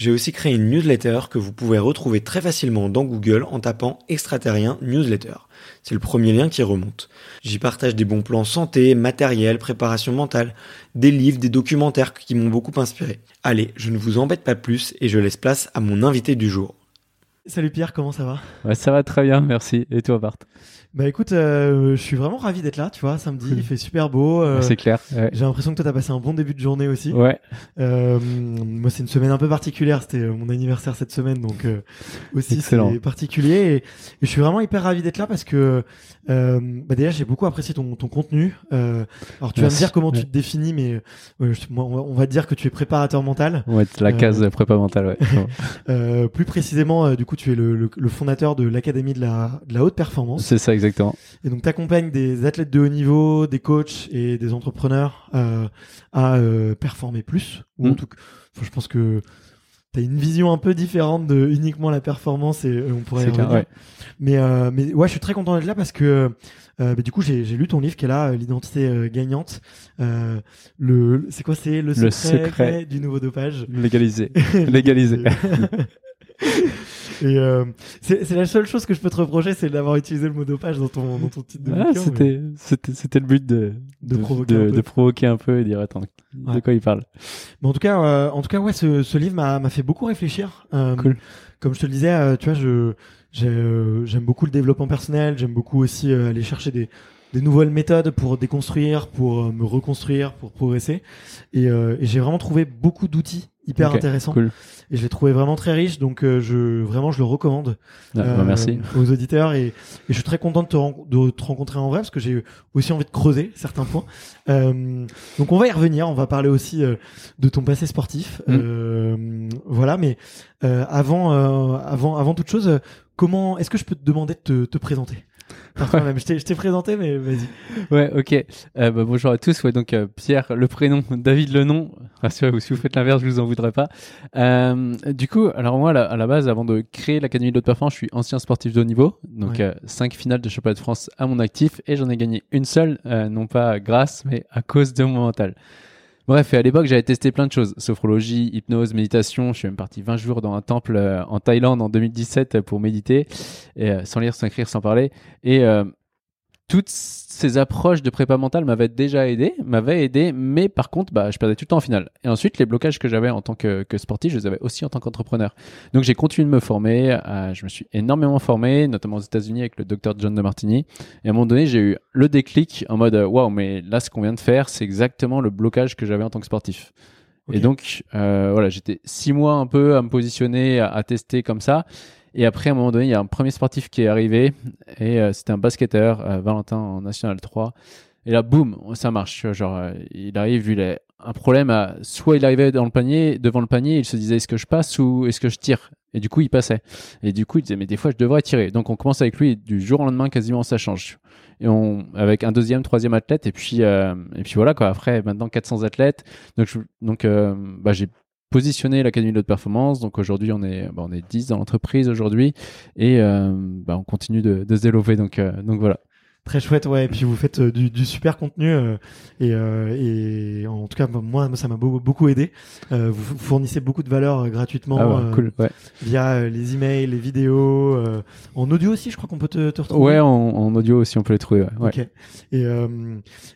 j'ai aussi créé une newsletter que vous pouvez retrouver très facilement dans Google en tapant extraterrien newsletter. C'est le premier lien qui remonte. J'y partage des bons plans santé, matériel, préparation mentale, des livres, des documentaires qui m'ont beaucoup inspiré. Allez, je ne vous embête pas plus et je laisse place à mon invité du jour. Salut Pierre, comment ça va? Ouais, ça va très bien, merci. Et toi, Bart Bah écoute, euh, je suis vraiment ravi d'être là, tu vois, samedi, il fait super beau. euh, C'est clair. ouais. J'ai l'impression que toi, t'as passé un bon début de journée aussi. Ouais, Euh, moi, c'est une semaine un peu particulière. C'était euh, mon anniversaire cette semaine, donc euh, aussi c'est particulier. Et, et je suis vraiment hyper ravi d'être là parce que euh, bah déjà, j'ai beaucoup apprécié ton, ton contenu. Alors, tu vas me dire comment tu Ouais. te définis, mais euh, je- moi, on va- on va te dire que tu es préparateur mental. on va être la case prépa mentale, ouais. Euh, plus précisément, du coup, tu es le, le- le fondateur de l'académie de la, de la haute performance. C'est ça, exactement. Et donc, tu accompagnes des athlètes de haut niveau, des coachs et des entrepreneurs euh, à euh, performer plus. Ou en Mm. tout cas, je pense que tu as une vision un peu différente de uniquement la performance et euh, on pourrait y clair, ouais. Mais, euh, mais ouais, je suis très content d'être là parce que bah, du coup, j'ai lu ton livre qui est là, L'identité gagnante. Le, c'est quoi C'est le secret, Le secret. du nouveau dopage? Légalisé. Légalisé. Et euh, c'est la seule chose que je peux te reprocher, c'est d'avoir utilisé le mot dopage dans ton, dans ton titre de Ah, mais- c'était, c'était, c'était le but de, De provoquer peu. de provoquer un peu et dire, attends, Ouais. de quoi il parle? Mais en tout cas, euh, en tout cas, ouais, ce, ce livre m'a m'a fait beaucoup réfléchir. Euh, Cool. Comme je te le disais, euh, tu vois, je euh, j'aime beaucoup le développement personnel. J'aime beaucoup aussi aller chercher des des nouvelles méthodes pour déconstruire, pour euh, me reconstruire, pour progresser. Et, euh, et j'ai vraiment trouvé beaucoup d'outils hyper intéressants. Cool. Et je l'ai trouvé vraiment très riche. Donc, euh, je vraiment, je le recommande. Ah, bah, merci. aux auditeurs et, et je suis très content de te, ren- de te rencontrer en vrai parce que j'ai aussi envie de creuser certains points. Euh, donc on va y revenir, on va parler aussi de ton passé sportif. Mm. Euh, voilà, mais euh, avant, euh, avant, avant toute chose, comment est-ce que je peux te demander de te, te présenter? Je t'ai présenté, mais vas-y. Ouais, ok. Euh, bah, bonjour à tous. Ouais, donc euh, Pierre, le prénom, David le nom. Rassurez-vous, si vous faites l'inverse, je vous en voudrais pas. Euh, du coup, alors moi, à la, base, avant de créer l'académie de haute performance, je suis ancien sportif de haut niveau. Donc, Ouais. cinq finales de championnat de France à mon actif et j'en ai gagné une seule, non pas grâce, mais à cause de mon mental. Bref, à l'époque, j'avais testé plein de choses. Sophrologie, hypnose, méditation. Je suis même parti 20 jours dans un temple euh, en Thaïlande en 2017 pour méditer, euh, sans lire, sans écrire, sans parler. Et, euh, toutes ces approches de prépa mentale m'avaient déjà aidé, m'avaient aidé, mais par contre, bah, je perdais tout le temps en finale. Et ensuite, les blocages que j'avais en tant que, que, sportif, je les avais aussi en tant qu'entrepreneur. Donc, j'ai continué de me former. Euh, je me suis énormément formé, notamment aux États-Unis avec le docteur John de Martini. Et à un moment donné, j'ai eu le déclic en mode, waouh, mais là, ce qu'on vient de faire, c'est exactement le blocage que j'avais en tant que sportif. Et donc, euh, voilà, j'étais six mois un peu à me positionner, à, à tester comme ça. Et après, à un moment donné, il y a un premier sportif qui est arrivé et euh, c'était un basketteur, euh, Valentin en National 3. Et là, boum, ça marche. Genre, euh, il arrive, il a un problème soit il arrivait dans le panier, devant le panier, il se disait est-ce que je passe ou est-ce que je tire? Et du coup, il passait. Et du coup, il disait mais des fois, je devrais tirer. Donc, on commence avec lui du jour au lendemain, quasiment, ça change. Et on, avec un deuxième, troisième athlète, et puis, et puis voilà. Après, maintenant 400 athlètes. Donc, donc, bah, j'ai positionner l'Académie de haute performance. Donc aujourd'hui, on est, bah, on est 10 dans l'entreprise aujourd'hui et euh, bah, on continue de, de se développer. Donc, euh, donc voilà. Très chouette, ouais. Et puis vous faites euh, du, du, super contenu euh, et, euh, et, en tout cas moi, ça m'a beaucoup aidé. vous fournissez beaucoup de valeur gratuitement ah cool, ouais. via les emails, les vidéos, en audio aussi. Je crois qu'on peut te, te, retrouver. Ouais, en, en, audio aussi on peut les trouver. Ouais. Ok. Et,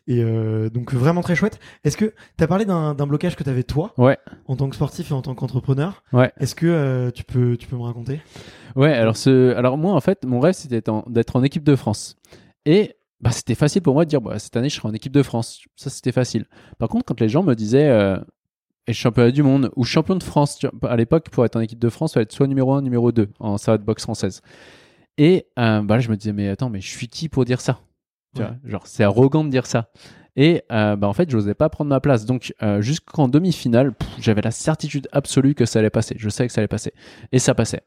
et donc vraiment très chouette. Est-ce que tu as parlé d'un blocage que tu avais toi, ouais. en tant que sportif et en tant qu'entrepreneur Ouais. Est-ce que tu peux tu peux me raconter? Ouais. Alors ce, alors moi en fait mon rêve c'était d'être en équipe de France. Et bah, c'était facile pour moi de dire bah, cette année je serai en équipe de France. Ça c'était facile. Par contre, quand les gens me disaient euh, et championnat du monde ou champion de France, à l'époque pour être en équipe de France, il fallait être soit numéro 1, numéro 2 en salle de boxe française. Et euh, bah, là, je me disais mais attends, mais je suis qui pour dire ça? Tu vois, Genre c'est arrogant de dire ça. Et euh, bah, en fait, je n'osais pas prendre ma place. Donc, euh, jusqu'en demi-finale, j'avais la certitude absolue que ça allait passer. Je savais que ça allait passer. Et ça passait.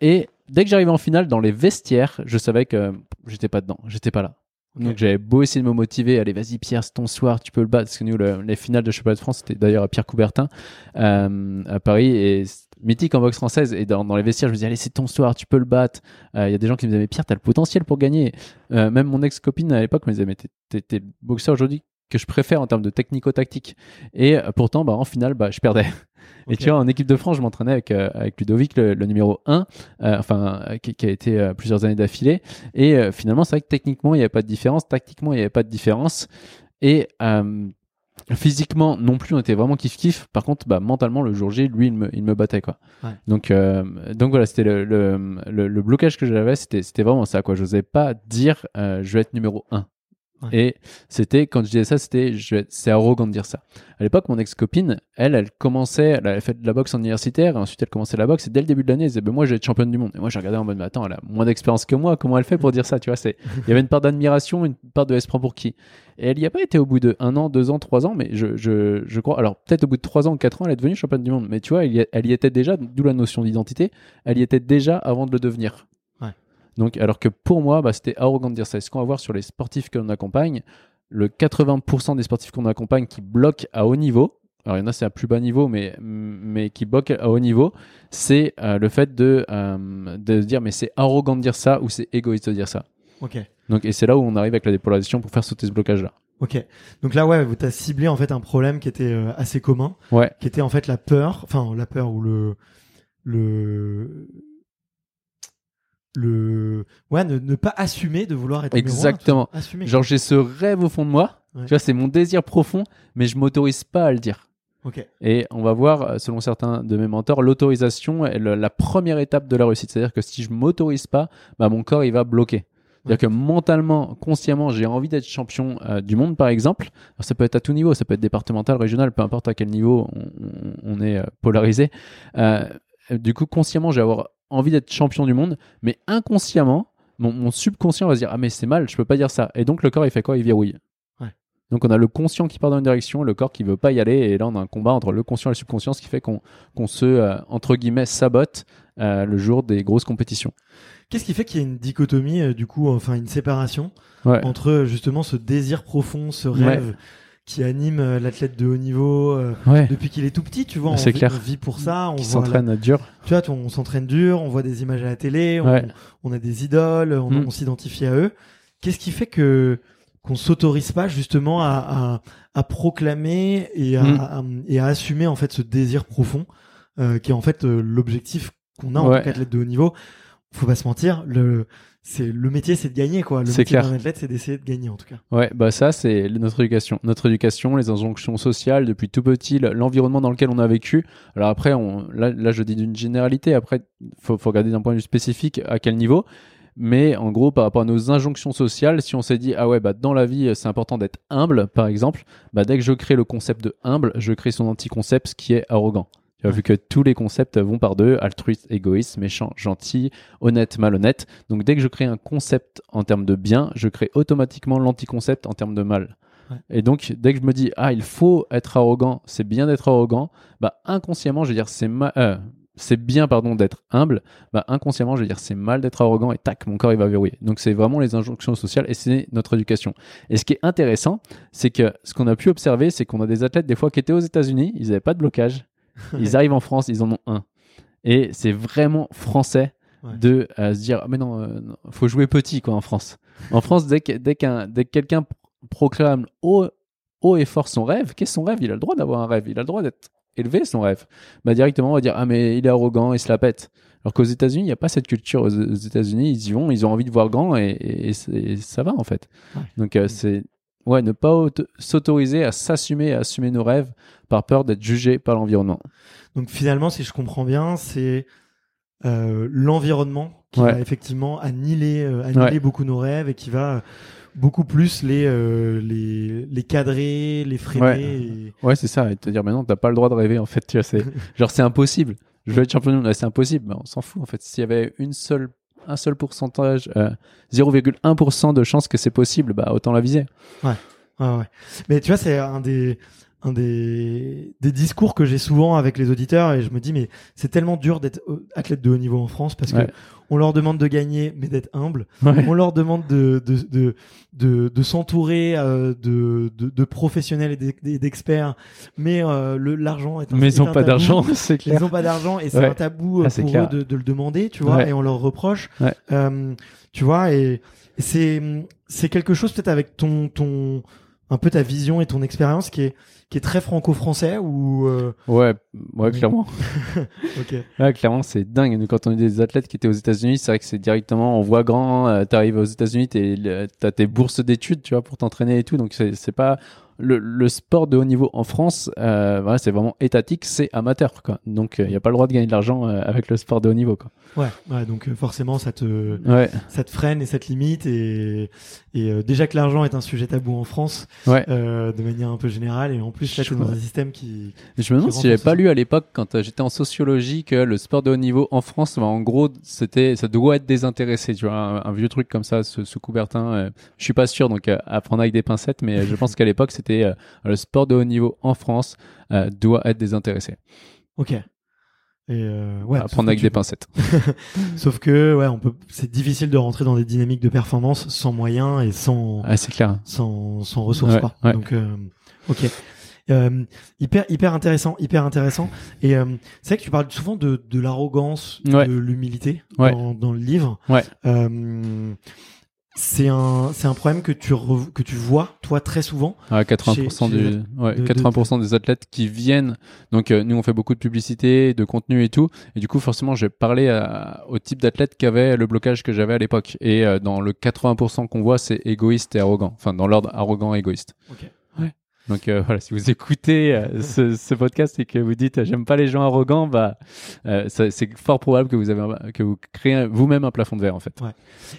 Et dès que j'arrivais en finale, dans les vestiaires, je savais que j'étais pas dedans, j'étais pas là. Donc j'avais beau essayer de me motiver, allez vas-y Pierre, c'est ton soir, tu peux le battre. Parce que nous, les finales de championnat de France, c'était d'ailleurs à Pierre Coubertin euh, à Paris et mythique en boxe française. Et dans, les vestiaires, je me disais allez c'est ton soir, tu peux le battre. Euh, il y a des gens qui me disaient mais Pierre, t'as le potentiel pour gagner. Euh, même mon ex copine à l'époque me disait mais t'es boxeur aujourd'hui que je préfère en termes de technico-tactique. Et euh, pourtant, bah, en finale, bah, je perdais. Et tu vois, en équipe de France, je m'entraînais avec, euh, avec Ludovic, le, numéro 1, euh, enfin, qui, qui, a été plusieurs années d'affilée. Et finalement, c'est vrai que techniquement, il n'y avait pas de différence. Tactiquement, il n'y avait pas de différence. Et physiquement, non plus, on était vraiment kiff-kiff. Par contre, bah, mentalement, le jour J, lui, il me, il me battait. Quoi. Ouais. Donc, donc voilà, c'était le, le, le, blocage que j'avais, c'était, c'était vraiment ça. Quoi. Je n'osais pas dire je vais être numéro 1. Et c'était, quand je disais ça, c'était, c'est arrogant de dire ça. À l'époque, mon ex-copine, elle, elle commençait, elle avait fait de la boxe en universitaire, et ensuite elle commençait la boxe, et dès le début de l'année, elle disait, ben, moi, je vais être championne du monde. Et moi, j'ai regardé en mode, mais attends, elle a moins d'expérience que moi, comment elle fait pour dire ça, tu vois, c'est, il y avait une part d'admiration, une part de elle se prend pour qui? Et elle n'y a pas été au bout de un an, deux ans, trois ans, mais je, je, je crois, alors peut-être au bout de trois ans quatre ans, elle est devenue championne du monde. Mais tu vois, elle y, elle y était déjà, d'où la notion d'identité, elle y était déjà avant de le devenir. Donc, alors que pour moi, bah, c'était arrogant de dire ça. Et ce qu'on va voir sur les sportifs que l'on accompagne, le 80% des sportifs qu'on accompagne qui bloquent à haut niveau, alors il y en a c'est à plus bas niveau, mais, mais qui bloquent à haut niveau, c'est euh, le fait de, euh, de dire mais c'est arrogant de dire ça ou c'est égoïste de dire ça. Ok. Donc, et c'est là où on arrive avec la dépolarisation pour faire sauter ce blocage-là. Ok. Donc là, ouais, tu as ciblé en fait un problème qui était euh, assez commun, ouais. qui était en fait la peur, enfin la peur ou le le le ouais ne, pas assumer de vouloir être exactement. genre j'ai ce rêve au fond de moi. Tu vois c'est mon désir profond mais je m'autorise pas à le dire. Ok. et on va voir euh, selon certains de mes mentors l'autorisation est la première étape de la réussite. C'est à dire que si je m'autorise pas bah mon corps il va bloquer. C'est-à-dire que mentalement, consciemment, j'ai envie d'être champion euh, du monde, par exemple. Alors, ça peut être à tout niveau, ça peut être départemental, régional, peu importe à quel niveau on, est euh, polarisé. du coup, consciemment, j'ai avoir envie d'être champion du monde, mais inconsciemment, mon, subconscient va se dire Ah, mais c'est mal, je peux pas dire ça. Et donc, le corps, il fait quoi? Il verrouille. Donc, on a le conscient qui part dans une direction, le corps qui veut pas y aller. Et là, on a un combat entre le conscient et le subconscient, ce qui fait qu'on se, euh, entre guillemets, sabote euh, le jour des grosses compétitions. Qu'est-ce qui fait qu'il y a une dichotomie, euh, du coup, enfin, une séparation entre justement ce désir profond, ce rêve qui anime euh, l'athlète de haut niveau euh, depuis qu'il est tout petit, tu vois. C'est clair. on vit pour ça. On s'entraîne dur. Tu vois, on s'entraîne dur, on voit des images à la télé, on, a des idoles, on, mm. s'identifie à eux. Qu'est-ce qui fait que qu'on s'autorise pas justement à, à, proclamer et à, mm. et à assumer en fait ce désir profond euh, qui est en fait l'objectif qu'on a en tant qu'athlète de haut niveau? Faut pas se mentir, le c'est le métier, c'est de gagner quoi. Le métier d'un athlète, c'est d'essayer de gagner en tout cas. Ouais, bah ça c'est notre éducation. Notre éducation, les injonctions sociales depuis tout petit, le- l'environnement dans lequel on a vécu. Alors après, on, là, là je dis d'une généralité. Après, faut, faut regarder d'un point de vue spécifique à quel niveau. Mais en gros, par rapport à nos injonctions sociales, si on s'est dit ah ouais bah dans la vie c'est important d'être humble, par exemple, bah dès que je crée le concept de humble, je crée son anti-concept qui est arrogant. Tu vois, Ouais. Vu que tous les concepts vont par deux, altruiste, égoïste, méchant, gentil, honnête, malhonnête. Donc dès que je crée un concept en termes de bien, je crée automatiquement l'anti-concept en termes de mal. Ouais. Et donc dès que je me dis ah il faut être arrogant, c'est bien d'être arrogant, bah inconsciemment je vais dire c'est ma- euh, c'est bien pardon d'être humble, bah inconsciemment je vais dire c'est mal d'être arrogant et tac mon corps il va verrouiller. Donc c'est vraiment les injonctions sociales et c'est notre éducation. Et ce qui est intéressant, c'est que ce qu'on a pu observer, c'est qu'on a des athlètes des fois qui étaient aux États-Unis, ils n'avaient pas de blocage, ils arrivent en France, ils en ont un. Et c'est vraiment français Ouais. de euh, se dire mais non, euh, non, faut jouer petit quoi en France. En France, dès que, dès qu'un dès que quelqu'un pro- proclame haut, haut et fort son rêve, qu'est-ce son rêve? Il a le droit d'avoir un rêve, il a le droit d'être élevé son rêve. Bah directement on va dire ah mais il est arrogant, il se la pète. Alors qu'aux États-Unis, il n'y a pas cette culture. Aux aux États-Unis, ils y vont, ils ont envie de voir grand et, et- et c'est- et ça va en fait. Ouais. Donc euh, c'est ouais ne pas auto- s'autoriser à s'assumer, à assumer nos rêves par peur d'être jugé par l'environnement. Donc finalement, si je comprends bien, c'est euh, l'environnement qui Ouais. va effectivement annihiler, euh, annihiler Ouais. beaucoup nos rêves et qui va beaucoup plus les, euh, les, les cadrer, les freiner. Ouais. et- Ouais, c'est ça. Et te dire, mais non, t'as pas le droit de rêver, en fait. Tu vois, genre, c'est impossible. Je veux être champion du monde, c'est impossible. Mais on s'en fout, en fait. S'il y avait une seule, un seul pourcentage, euh, 0,1% de chance que c'est possible, bah, autant la viser. Ouais, ouais. Mais tu vois, c'est un des un des, des discours que j'ai souvent avec les auditeurs et je me dis mais c'est tellement dur d'être euh, athlète de haut niveau en France parce que Ouais. on leur demande de gagner mais d'être humble Ouais. on leur demande de de de de, de s'entourer euh, de, de de professionnels et d'ex- et d'experts mais euh, le l'argent est un Mais ils ont un pas d'argent, c'est clair. ils ont pas d'argent et c'est Ouais. un tabou euh, Ah, c'est pour clair. eux de, de le demander tu vois et on leur reproche. Euh, tu vois et c'est c'est quelque chose peut-être avec ton ton un peu ta vision et ton expérience qui est qui est très franco-français ou euh, Ouais, ouais, clairement. ok Ouais, clairement, c'est dingue. Nous, quand on est des athlètes qui étaient aux États-Unis, c'est vrai que c'est directement, on voit grand, euh, t'arrives aux États-Unis, t'as tes bourses d'études, tu vois, pour t'entraîner et tout. Donc, c'est pas, le, le sport de haut niveau en France, euh, voilà, c'est vraiment étatique, c'est amateur, quoi. Donc, il n'y a pas le droit de gagner de l'argent euh, avec le sport de haut niveau, quoi. ouais ouais donc euh, forcément ça te Ouais, ça te freine et ça te limite et et euh, déjà que l'argent est un sujet tabou en France ouais. euh, de manière un peu générale et en plus là t'es dans un système qui je me demande si j'avais pas lu à l'époque, quand euh, j'étais en sociologie, que le sport de haut niveau en France, bah, en gros, c'était, ça doit être désintéressé, tu vois, un, un vieux truc comme ça, ce, ce Coubertin. euh, je suis pas sûr, donc euh, à prendre avec des pincettes, mais euh, je pense qu'à l'époque, c'était euh, le sport de haut niveau en France euh, doit être désintéressé. ok et euh, ouais prendre avec tu- des pincettes. sauf que ouais on peut c'est difficile de rentrer dans des dynamiques de performance sans moyens et sans Ah, c'est clair. sans, sans ressources Ouais, quoi. ouais. Donc euh, ok. Euh, hyper hyper intéressant hyper intéressant et c'est vrai que tu parles souvent de, de l'arrogance de l'humilité dans, dans le livre Ouais. Euh, c'est un c'est un problème que tu que tu vois toi très souvent À 80% Chez- chez du, les ouais, de- de- 80% des athlètes qui viennent. Donc, euh, nous, on fait beaucoup de publicité, de contenu et tout. Et du coup, forcément, j'ai parlé à- au type d'athlète qui avait le blocage que j'avais à l'époque. Et euh, dans le 80% qu'on voit, c'est égoïste et arrogant. Enfin, dans l'ordre arrogant et égoïste. Donc euh, voilà, si vous écoutez euh, ce, ce podcast et que vous dites euh, j'aime pas les gens arrogants, bah euh, c'est fort probable que vous avez un- que vous créez vous-même un plafond de verre en fait.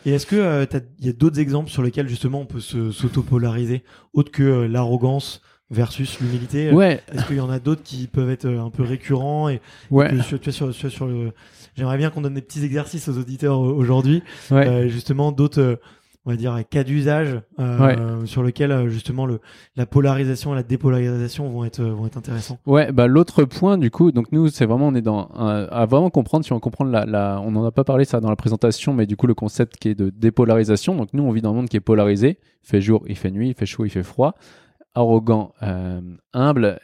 et est-ce que il y a d'autres exemples sur lesquels justement on peut se s'auto-polariser autre que l'arrogance versus l'humilité? Ouais, est-ce qu'il y en a d'autres qui peuvent être un peu récurrents et ouais, sur, tu sur, sur, sur le j'aimerais bien qu'on donne des petits exercices aux auditeurs aujourd'hui. Ouais. Justement d'autres on va dire cas d'usage euh, sur lesquels euh, justement le la polarisation et la dépolarisation vont être euh, vont être intéressants Ouais, bah l'autre point du coup, donc nous c'est vraiment on est dans un- à vraiment comprendre si on comprend la, la on n'en a pas parlé ça dans la présentation, mais du coup le concept qui est de dépolarisation. Donc nous on vit dans un monde qui est polarisé, il fait jour, il fait nuit, il fait chaud, il fait froid, arrogant, euh, humble,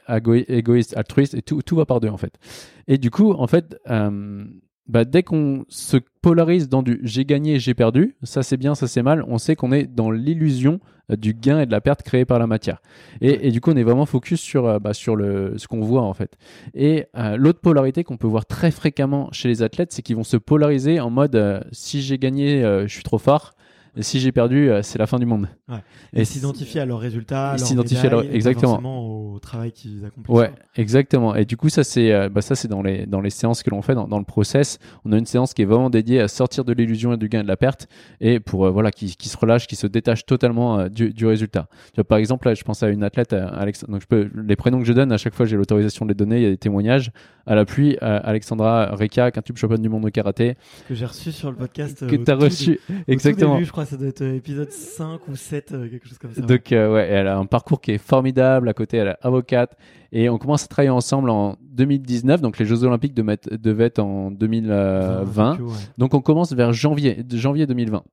égoïste, altruiste et tout tout va par deux en fait. Et du coup en fait euh, bah, dès qu'on se polarise dans du j'ai gagné, j'ai perdu, ça c'est bien, ça c'est mal, on sait qu'on est dans l'illusion euh, du gain et de la perte créée par la matière. Et, et du coup, on est vraiment focus sur, euh, bah, sur le, ce qu'on voit en fait. Et euh, l'autre polarité qu'on peut voir très fréquemment chez les athlètes, c'est qu'ils vont se polariser en mode euh, si j'ai gagné, euh, je suis trop fort. Si j'ai perdu, euh, c'est la fin du monde. Ouais. Et, s'identifier à leurs résultats, à à leur- pas exactement. au travail qu'ils accomplissent. Ouais, exactement. Et du coup, ça c'est euh, bah, ça c'est dans les dans les séances que l'on fait dans, dans le process. On a une séance qui est vraiment dédiée à sortir de l'illusion et du gain et de la perte et pour euh, voilà qui, qui se relâche, qui se détache totalement euh, du, du résultat. Tu vois, par exemple, là, je pense à une athlète, Alex. Donc je peux les prénoms que je donne à chaque fois, j'ai l'autorisation de les donner. Il y a des témoignages à l'appui. euh, Alexandra Reka, quintuple championne du monde de karaté, Que j'ai reçu sur le podcast. que tu as reçu exactement. début, je crois, ça doit être euh, épisode 5 ou 7, euh, quelque chose comme ça. Donc euh, ouais, elle a un parcours qui est formidable. À côté, elle est avocate et on commence à travailler ensemble en 2019. Donc les Jeux Olympiques devaient être en 2020. Tokyo, ouais. Donc on commence vers janvier, janvier 2020.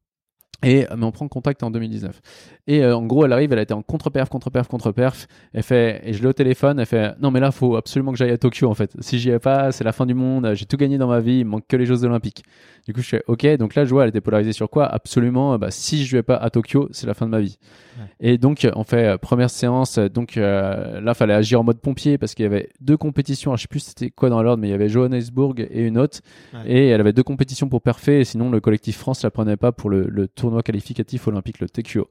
Et mais on prend contact en 2019. Et euh, en gros, elle arrive, elle a été en contre-perf, contre-perf, contre-perf. Elle fait, et je l'ai au téléphone, elle fait, non mais là, faut absolument que j'aille à Tokyo en fait. Si j'y vais pas, c'est la fin du monde. J'ai tout gagné dans ma vie, il me manque que les Jeux Olympiques. Du coup, je fais, ok. Donc là, je vois, elle était polarisée sur quoi? Absolument. euh, Bah, si je vais pas à Tokyo, c'est la fin de ma vie. Ouais. Et donc, euh, on fait euh, première séance. euh, Donc euh, là, fallait agir en mode pompier parce qu'il y avait deux compétitions. Alors, je sais plus c'était quoi dans l'ordre, mais il y avait Johannesburg et une autre. Ouais. Et elle avait deux compétitions pour et sinon le collectif France la prenait pas pour le, le tournoi qualificatif olympique, le TQO.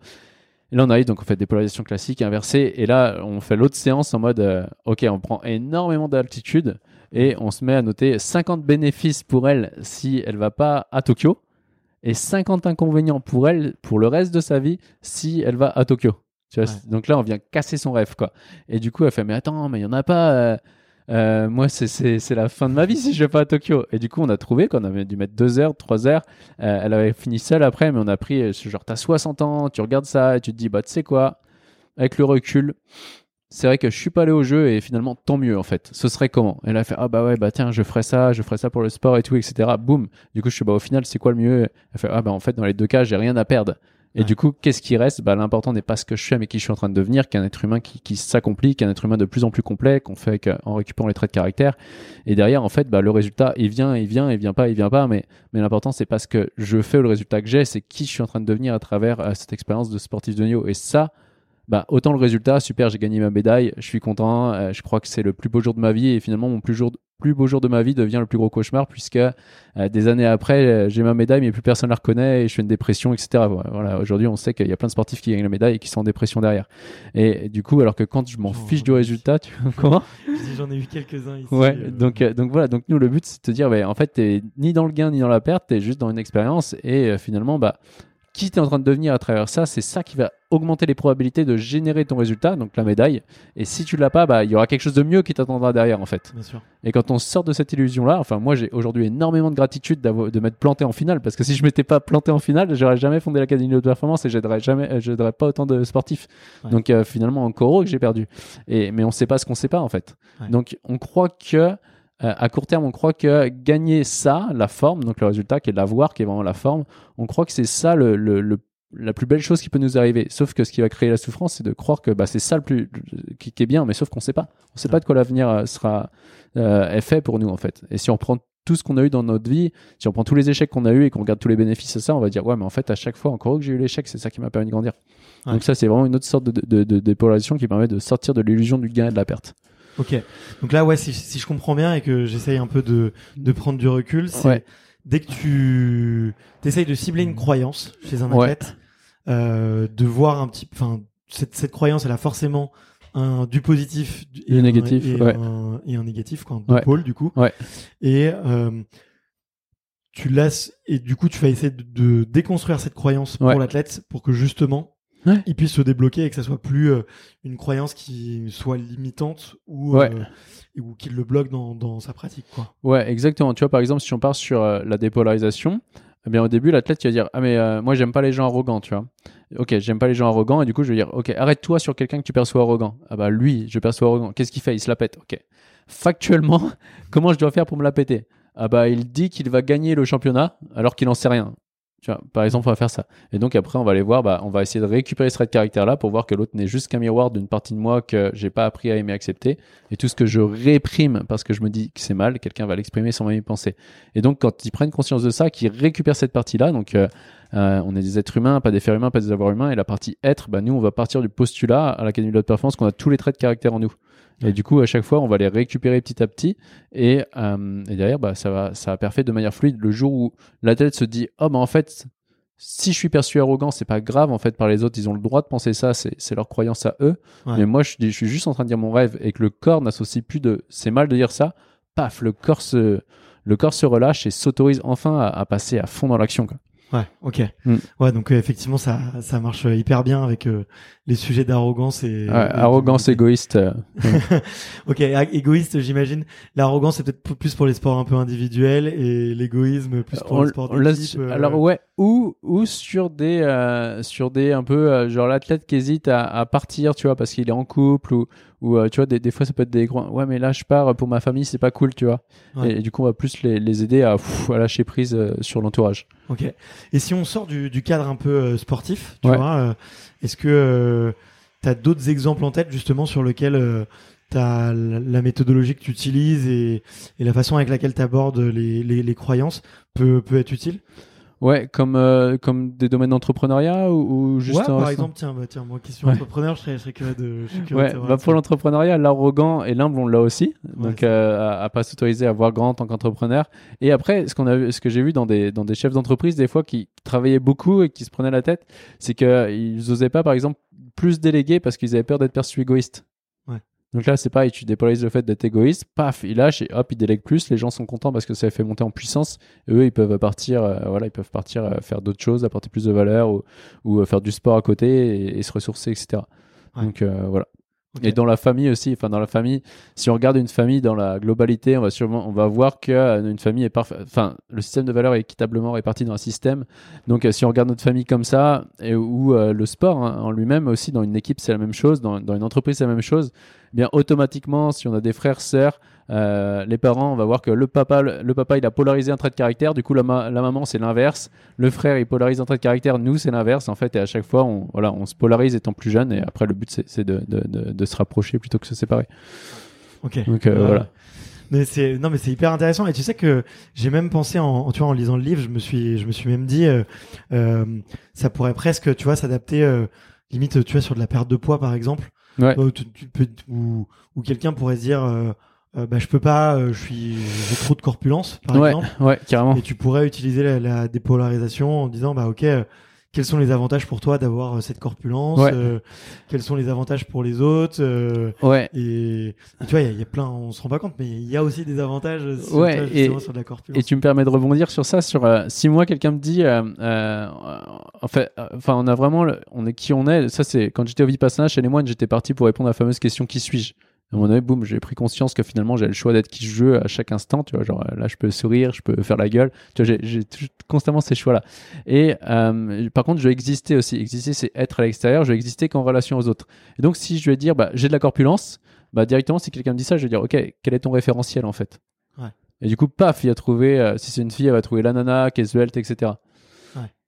Et là on arrive, donc on fait des polarisations classiques inversées, et là on fait l'autre séance en mode, euh, ok, on prend énormément d'altitude, et on se met à noter 50 bénéfices pour elle si elle va pas à Tokyo, et 50 inconvénients pour elle pour le reste de sa vie si elle va à Tokyo. Tu vois, Ouais. c'est- Donc là on vient casser son rêve, quoi. Et du coup elle fait, mais attends, mais il y en a pas... euh, euh, moi, c'est- la fin de ma vie si je vais pas à Tokyo. Et du coup, on a trouvé qu'on avait dû mettre deux heures, trois heures. Euh, elle avait fini seule après, mais on a pris euh, ce genre, t'as 60 ans, tu regardes ça et tu te dis, bah, tu sais quoi, avec le recul, c'est vrai que je suis pas allé au jeu et finalement, tant mieux en fait. Ce serait comment? Elle a fait, ah bah ouais, bah tiens, je ferai ça, je ferai ça pour le sport et tout, etc. Boum. Du coup, je suis, bah au final, c'est quoi le mieux? Elle fait, ah bah en fait, dans les deux cas, j'ai rien à perdre. Et Ouais. du coup, qu'est-ce qui reste? Bah, L'important n'est pas ce que je fais, mais qui je suis en train de devenir, qu'un être humain qui, qui s'accomplit, qu'un être humain de plus en plus complet, qu'on fait en récupérant les traits de caractère. Et derrière, en fait, bah, le résultat, il vient, il vient, il vient pas, il vient pas. Mais, mais l'important, c'est pas ce que je fais ou le résultat que j'ai, c'est qui je suis en train de devenir à travers euh, cette expérience de sportif de niveau. Et ça, bah, autant le résultat, super, j'ai gagné ma médaille, je suis content, euh, je crois que c'est le plus beau jour de ma vie. Et finalement, mon plus, jour, plus beau jour de ma vie devient le plus gros cauchemar, puisque euh, des années après, euh, j'ai ma médaille, mais plus personne la reconnaît et je fais une dépression, etc. Voilà, aujourd'hui, on sait qu'il y a plein de sportifs qui gagnent la médaille et qui sont en dépression derrière. Et, du coup, alors que quand je m'en fiche du résultat, tu comment Je dis, J'en ai eu quelques-uns ici. Ouais, euh, donc, donc voilà, donc nous le but c'est de te dire, bah, en fait, t'es ni dans le gain ni dans la perte, t'es juste dans une expérience et finalement, bah, qui t'es en train de devenir à travers ça, c'est ça qui va augmenter les probabilités de générer ton résultat, donc la médaille. Et si tu l'as pas, bah, il y aura quelque chose de mieux qui t'attendra derrière en fait. Bien sûr. Et quand on sort de cette illusion-là, enfin moi j'ai aujourd'hui énormément de gratitude de m'être planté en finale parce que si je m'étais pas planté en finale, j'aurais jamais fondé l'académie de performance et j'aiderais jamais, euh, j'aiderais pas autant de sportifs. Ouais. Donc euh, finalement encore heureux que j'ai perdu. Et mais on sait pas ce qu'on sait pas en fait. Ouais. Donc on croit que euh, à court terme, on croit que gagner ça, la forme, donc le résultat qui est de l'avoir, qui est vraiment la forme, on croit que c'est ça le, le- le- la plus belle chose qui peut nous arriver. Sauf que ce qui va créer la souffrance, c'est de croire que bah, c'est ça le plus qui, qui est bien, mais sauf qu'on sait pas. On sait pas de quoi l'avenir euh, sera euh, est fait pour nous en fait. Et si on prend tout ce qu'on a eu dans notre vie, si on prend tous les échecs qu'on a eu et qu'on regarde tous les bénéfices de ça, on va dire ouais, mais en fait à chaque fois, encore que j'ai eu l'échec, c'est ça qui m'a permis de grandir. Ouais. Donc ça, c'est vraiment une autre sorte de, de, de- de polarisation qui permet de sortir de l'illusion du gain et de la perte. Ok. Donc là, ouais, si, si je comprends bien et que j'essaye un peu de, de prendre du recul, c'est Ouais. dès que tu essayes de cibler une croyance chez un Ouais. athlète, euh, de voir un petit, enfin, cette, cette croyance, elle a forcément un du positif Du un- négatif, et, ouais. un, et un négatif, quoi, pôles du coup. Ouais. Et euh, tu laisses et du coup, tu vas essayer de, de déconstruire cette croyance Ouais. pour l'athlète pour que justement Ouais. il puisse se débloquer et que ça soit plus euh, une croyance qui soit limitante ou Ouais. euh, ou qui le bloque dans, dans sa pratique quoi. Ouais, exactement. Tu vois, par exemple, si on part sur euh, la dépolarisation, eh bien, au début, l'athlète il va dire Ah, mais moi, j'aime pas les gens arrogants, tu vois. Ok, j'aime pas les gens arrogants, et du coup, je vais dire Ok, arrête-toi sur quelqu'un que tu perçois arrogant. Ah, bah, lui, je perçois arrogant. Qu'est-ce qu'il fait? Il se la pète. Ok. Factuellement, comment je dois faire pour me la péter? Ah, bah, il dit qu'il va gagner le championnat alors qu'il en sait rien. Par exemple, on va faire ça. Et donc après, on va aller voir, bah, on va essayer de récupérer ce trait de caractère-là pour voir que l'autre n'est juste qu'un miroir d'une partie de moi que j'ai pas appris à aimer accepter. Et tout ce que je réprime parce que je me dis que c'est mal, quelqu'un va l'exprimer sans même y penser. Et donc, quand ils prennent conscience de ça, qu'ils récupèrent cette partie-là, donc euh, euh, on est des êtres humains, pas des fers humains, pas des avoirs humains, et la partie être, bah, nous, on va partir du postulat à l'Académie de l'Haute Performance qu'on a tous les traits de caractère en nous. Et du coup, à chaque fois, on va les récupérer petit à petit. Et, euh, et derrière, bah, ça va, ça va parfait de manière fluide. Le jour où l'athlète se dit, oh, bah, en fait, si je suis perçu arrogant, c'est pas grave en fait par les autres, ils ont le droit de penser ça, c'est leur croyance à eux. Mais moi, je, je, suis juste en train de dire mon rêve et que le corps n'associe plus de c'est mal de dire ça. Paf, le corps se, le corps se relâche et s'autorise enfin à, à, passer à fond dans l'action. Ouais, ok. Mm. Ouais, donc euh, effectivement, ça, ça marche hyper bien avec euh, les sujets d'arrogance et, arrogance égoïste. Euh, ok, égoïste, j'imagine. L'arrogance c'est peut-être plus pour les sports un peu individuels et l'égoïsme plus pour les sports d'équipe. Alors ouais, ou ou sur des sur des un peu genre l'athlète qui hésite à, à, partir, tu vois, parce qu'il est en couple ou ou tu vois des, des, fois ça peut être des grands ouais mais là je pars pour ma famille c'est pas cool tu vois. Et, du coup on va plus les, les aider à, à lâcher prise sur l'entourage. Ok. Et si on sort du, du cadre un peu sportif tu vois est-ce que euh, tu as d'autres exemples en tête justement sur lesquels euh, tu as la, méthodologie que tu utilises et, la façon avec laquelle tu abordes les, les, croyances peut, peut être utile? Ouais, comme euh, comme des domaines d'entrepreneuriat ou, ou, juste ouais, par exemple, tiens, bah, tiens, moi question entrepreneur, je serais, je serais curieux de. Je ouais, bah pour l'entrepreneuriat, l'arrogant et l'humble on l'a aussi, donc euh, à, à, pas s'autoriser à voir grand en tant qu'entrepreneur. Et après, ce qu'on a, ce que j'ai vu dans des dans des chefs d'entreprise des fois qui travaillaient beaucoup et qui se prenaient la tête, c'est qu'ils osaient pas, par exemple, plus déléguer parce qu'ils avaient peur d'être perçus égoïstes. Donc là, c'est pareil, tu dépolarises le fait d'être égoïste, paf, il lâche et hop, il délègue plus. Les gens sont contents parce que ça fait monter en puissance. Et eux, ils peuvent partir, euh, voilà, ils peuvent partir euh, faire d'autres choses, apporter plus de valeur ou, ou euh, faire du sport à côté et, se ressourcer, etc. Donc voilà. Et dans la famille aussi, enfin dans la famille, si on regarde une famille dans la globalité, on va sûrement, on va voir que une famille est parfaite. Enfin, le système de valeurs est équitablement réparti dans un système. Donc, si on regarde notre famille comme ça, et où le sport hein, en lui-même aussi, dans une équipe, c'est la même chose, dans, dans une entreprise, c'est la même chose bien automatiquement, si on a des frères, sœurs, euh, les parents, on va voir que le papa, le, papa, il a polarisé un trait de caractère. Du coup, la, la maman, c'est l'inverse. Le frère, il polarise un trait de caractère. Nous, c'est l'inverse, en fait. Et à chaque fois, on, voilà, on se polarise étant plus jeune. Et après, le but, c'est de, de, de, de, se rapprocher plutôt que de se séparer. Ok. Donc, euh, voilà. Mais c'est non mais c'est hyper intéressant et tu sais que j'ai même pensé en tu vois en lisant le livre je me suis je me suis même dit euh, euh ça pourrait presque tu vois s'adapter euh, limite tu vois sur de la perte de poids par exemple Ouais. Euh, ou quelqu'un pourrait se dire, euh, euh, bah, je peux pas, je suis, j'ai trop de corpulence, par ouais, exemple. Ouais, carrément. Et tu pourrais utiliser la, la dépolarisation en disant, bah, ok, quels sont les avantages pour toi d'avoir cette corpulence ouais. Quels sont les avantages pour les autres Ouais. Et, et tu vois, il y, y, a plein, on se rend pas compte, mais il y a aussi des avantages sur, ouais, toi, et, sur de la corpulence. Et tu me permets de rebondir sur ça, sur si moi quelqu'un me dit, en fait, enfin, on a vraiment, on est qui on est. Ça, c'est quand j'étais au Vipassana chez les moines, j'étais parti pour répondre à la fameuse question qui suis-je? À un moment donné, boum, j'ai pris conscience que finalement, j'ai le choix d'être qui je veux à chaque instant. Tu vois, genre là, je peux sourire, je peux faire la gueule. Tu vois, j'ai constamment ces choix-là. Et euh, par contre, je vais exister aussi. Exister, c'est être à l'extérieur. Je vais exister qu'en relation aux autres. Et donc, si je vais dire, bah, j'ai de la corpulence, bah, directement, si quelqu'un me dit ça, je vais dire, ok, quel est ton référentiel en fait? Ouais. Et du coup, paf, il a trouvé, euh, si c'est une fille, elle va trouver la nana, qui est svelte, etc.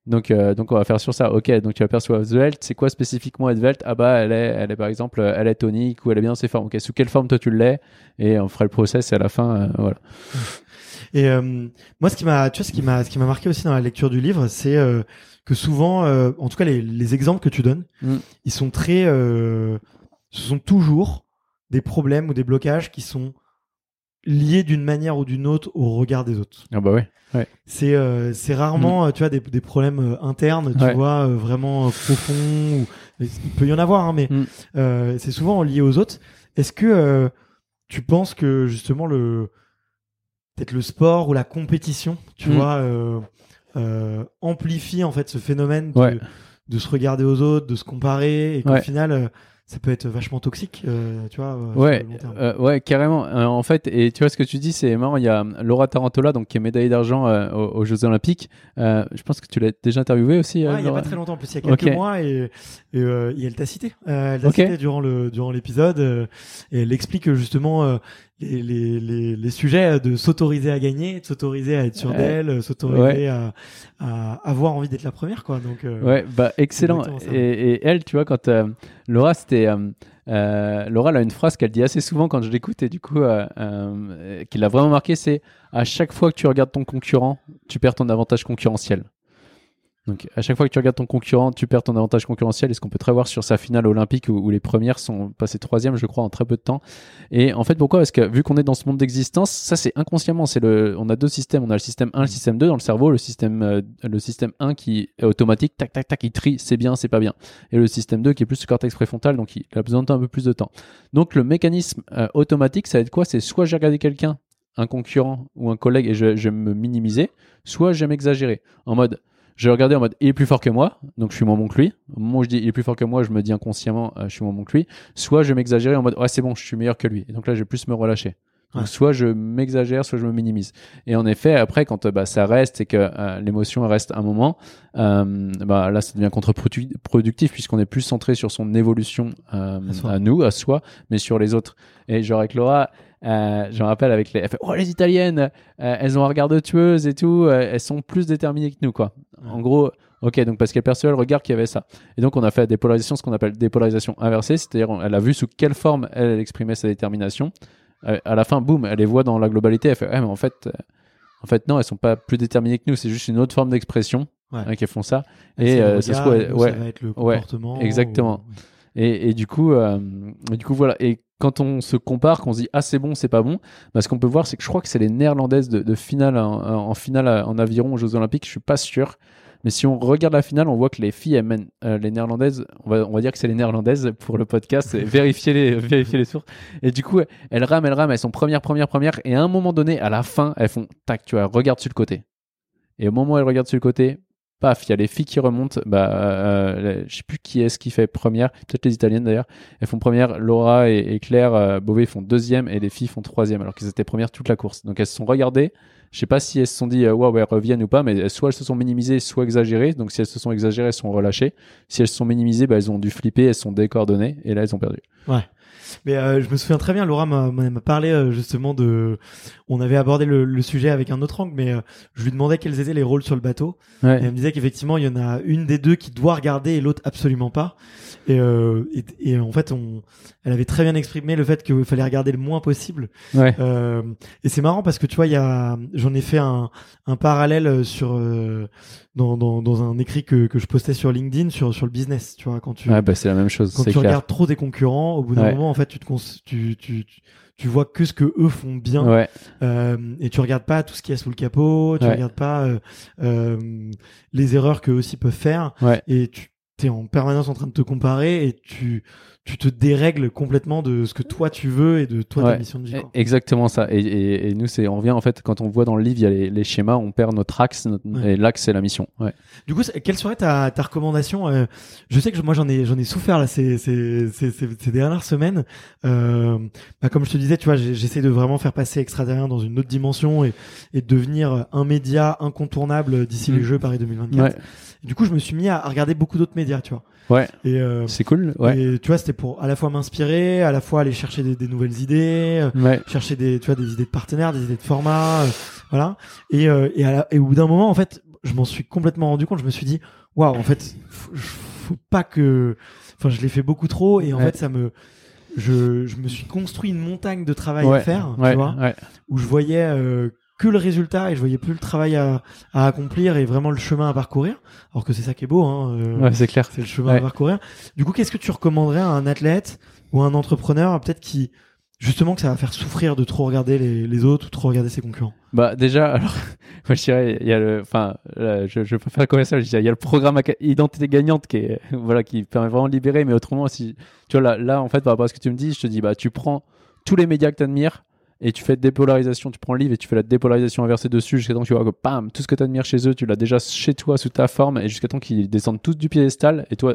Donc, euh, donc on va faire sur ça. Ok, donc tu aperçois svelte. C'est quoi spécifiquement être Ah bah elle est, elle est par exemple, elle est tonique ou elle est bien dans ses formes. Ok, sous quelle forme toi tu l'es? Et on fera le process et à la fin, euh, voilà. Et euh, moi, ce qui m'a, tu vois, ce qui m'a, ce qui m'a marqué aussi dans la lecture du livre, c'est euh, que souvent, euh, en tout cas, les, les, exemples que tu donnes, mm. ils sont très, ce sont toujours des problèmes ou des blocages qui sont liés d'une manière ou d'une autre au regard des autres. Ah bah ouais. Ouais. C'est euh, c'est rarement mm. tu vois des, des problèmes euh, internes tu ouais. vois euh, vraiment profonds ou il peut y en avoir hein, mais mm. c'est souvent lié aux autres est-ce que tu penses que justement le peut-être le sport ou la compétition tu mm. vois amplifie en fait ce phénomène de, ouais. de, se regarder aux autres de se comparer et qu'au final ça peut être vachement toxique, euh, tu vois. euh, Ouais, euh, ouais, carrément. Euh, en fait, et tu vois ce que tu dis, c'est marrant. Il y a Laura Tarantola, donc qui est médaillée d'argent aux, aux Jeux Olympiques. Je pense que tu l'as déjà interviewée aussi. il n'y a pas très longtemps, en plus, il y a quelques mois, et, et, et elle t'a cité. Elle t'a cité durant le durant l'épisode, et elle explique justement les, les, les, les sujets de s'autoriser à gagner, de s'autoriser à être sûr Ouais. d'elle, euh, s'autoriser à, à avoir envie d'être la première, quoi. Donc, euh, Ouais, bah excellent. Et, et elle, tu vois, quand euh, Laura, c'était euh, euh, Laura, elle a une phrase qu'elle dit assez souvent quand je l'écoute et du coup, euh, qui l'a vraiment marqué, c'est à chaque fois que tu regardes ton concurrent, tu perds ton avantage concurrentiel. Donc, à chaque fois que tu regardes ton concurrent, tu perds ton avantage concurrentiel. Et ce qu'on peut très voir sur sa finale olympique où, les premières sont passées troisième, je crois, en très peu de temps? Et en fait, pourquoi? Parce que vu qu'on est dans ce monde d'existence, ça c'est inconsciemment. Le, on a deux systèmes. On a le système 1, le système 2 dans le cerveau. Le système, euh, le système 1 qui est automatique, tac, tac, tac, il trie, c'est bien, c'est pas bien. Et le système 2 qui est plus le cortex préfrontal, donc il a besoin d'un peu plus de temps. Donc le mécanisme euh, automatique, ça va être quoi? C'est soit j'ai regardé quelqu'un, un concurrent ou un collègue, et je, je vais me minimiser, soit j'aime exagérer. En mode, je regarder en mode, il est plus fort que moi, donc je suis moins bon que lui. Au moment où je dis il est plus fort que moi, je me dis inconsciemment, euh, je suis moins bon que lui. Soit je m'exagérer en mode, ouais, c'est bon, je suis meilleur que lui. Et donc là, je vais plus me relâcher. Donc Ouais. soit je m'exagère, soit je me minimise. Et en effet, après, quand bah, ça reste et que euh, l'émotion reste un moment, euh, bah, là, ça devient contre-productif puisqu'on est plus centré sur son évolution euh, À nous, à soi, mais sur les autres. Et genre avec Laura, je me rappelle avec les, elle fait, oh les Italiennes, elles ont un regard de tueuse et tout, elles sont plus déterminées que nous quoi. En gros, ok, donc parce qu'elle percevait le regard qu'il y avait ça. Et donc on a fait la dépolarisation, ce qu'on appelle dépolarisation inversée, c'est-à-dire elle a vu sous quelle forme elle, elle exprimait sa détermination. À la fin, boum, elle les voit dans la globalité. Elle fait, ouais, mais en fait, euh, en fait non, elles sont pas plus déterminées que nous. C'est juste une autre forme d'expression Ouais. hein, qu'elles font ça. Et le euh, ça se trouve, ouais, ça va être le ouais, comportement. exactement. ou- et, et du coup, euh, et du coup voilà. Et quand on se compare, qu'on se dit ah c'est bon, c'est pas bon, bah, ce qu'on peut voir, c'est que je crois que c'est les Néerlandaises de, de finale en, en finale en aviron aux Jeux Olympiques. Je suis pas sûr. Mais si on regarde la finale, on voit que les filles, elles mènent euh, les Néerlandaises. On va, dire que c'est les Néerlandaises pour le podcast. et vérifier les, vérifier les sources. Et du coup, elles rament, elles rament, elles sont premières, premières, premières. Et à un moment donné, à la fin, elles font tac, tu vois, regarde sur le côté. Et au moment où elles regardent sur le côté, paf, il y a les filles qui remontent. Bah, euh, je sais plus qui est-ce qui fait première. Peut-être les Italiennes d'ailleurs. Elles font première. Laura et, Claire euh, Beauvais font deuxième et les filles font troisième alors qu'elles étaient premières toute la course. Donc elles se sont regardées. Je sais pas si elles se sont dit euh, waouh, elles reviennent ou pas, mais soit elles se sont minimisées, soit exagérées. Donc si elles se sont exagérées, elles sont relâchées. Si elles se sont minimisées, bah, elles ont dû flipper, elles sont décoordonnées et là elles ont perdu. Mais euh, je me souviens très bien, Laura m'a parlé euh, justement de. On avait abordé le, le sujet avec un autre angle, mais euh, je lui demandais quels étaient les rôles sur le bateau. Et Ouais. elle me disait qu'effectivement, il y en a une des deux qui doit regarder et l'autre absolument pas. Et, euh, et, et en fait, on, elle avait très bien exprimé le fait qu'il fallait regarder le moins possible. Ouais. Euh, et c'est marrant parce que tu vois, il y a, j'en ai fait un, un parallèle sur euh, dans, dans, dans un écrit que, que je postais sur LinkedIn sur sur le business. Tu vois, quand tu Ouais, bah, c'est la même chose. quand tu clair. regardes trop tes concurrents, au bout d'un Ouais. moment, en fait, tu te cons- tu, tu, tu, tu vois que ce que eux font bien Ouais. euh, et tu regardes pas tout ce qu'il y a sous le capot, tu Ouais. regardes pas euh, euh, les erreurs qu'eux aussi peuvent faire Ouais. et tu es en permanence en train de te comparer et tu tu te dérègles complètement de ce que toi tu veux et de toi ta mission de vie. E- quoi. Exactement ça. Et, et, et nous, c'est, on revient en fait quand on voit dans le livre, il y a les, les schémas, on perd notre axe, notre- Ouais. et l'axe c'est la mission. Ouais. Du coup, quelle serait ta, ta recommandation euh, Je sais que je- moi j'en ai j'en ai souffert là ces ces, ces, dernières semaines. Euh, bah, comme je te disais, tu vois, j'essaie de vraiment faire passer extraterrien dans une autre dimension et, et de devenir un média incontournable d'ici Mm. les Jeux Paris 2024. Ouais. Du coup, je me suis mis à, à regarder beaucoup d'autres médias, tu vois. Ouais. Et, euh, C'est cool. Ouais. et tu vois, c'était pour à la fois m'inspirer, à la fois aller chercher des, des nouvelles idées, euh, Ouais. chercher des, tu vois, des idées de partenaires, des idées de format, euh, voilà. Et, euh, et, à la- et au bout d'un moment, en fait, je m'en suis complètement rendu compte. Je me suis dit, waouh, en fait, faut, faut pas que, enfin, je l'ai fait beaucoup trop, et en Ouais. fait, ça me, je, je me suis construit une montagne de travail à faire, tu vois, ouais. où je voyais que le résultat et je voyais plus le travail à, à accomplir et vraiment le chemin à parcourir. Alors que c'est ça qui est beau, hein. euh, Ouais, c'est clair. c'est le chemin Ouais. à parcourir. Du coup, qu'est-ce que tu recommanderais à un athlète ou à un entrepreneur, peut-être qui, justement, que ça va faire souffrir de trop regarder les, les autres ou trop regarder ses concurrents? Bah déjà, alors, moi je dirais, il y a le, enfin, je, je peux faire commercial, je dirais, il y a le programme Identité gagnante qui est, voilà, qui permet vraiment de libérer, mais autrement, si, tu vois, là, là, en fait, par rapport à ce que tu me dis, je te dis, bah, tu prends tous les médias que tu admires et tu fais dépolarisation, tu prends le livre et tu fais la dépolarisation inversée dessus jusqu'à temps que tu vois que, bam, tout ce que tu admires chez eux, tu l'as déjà chez toi sous ta forme et jusqu'à temps qu'ils descendent tous du piédestal et toi,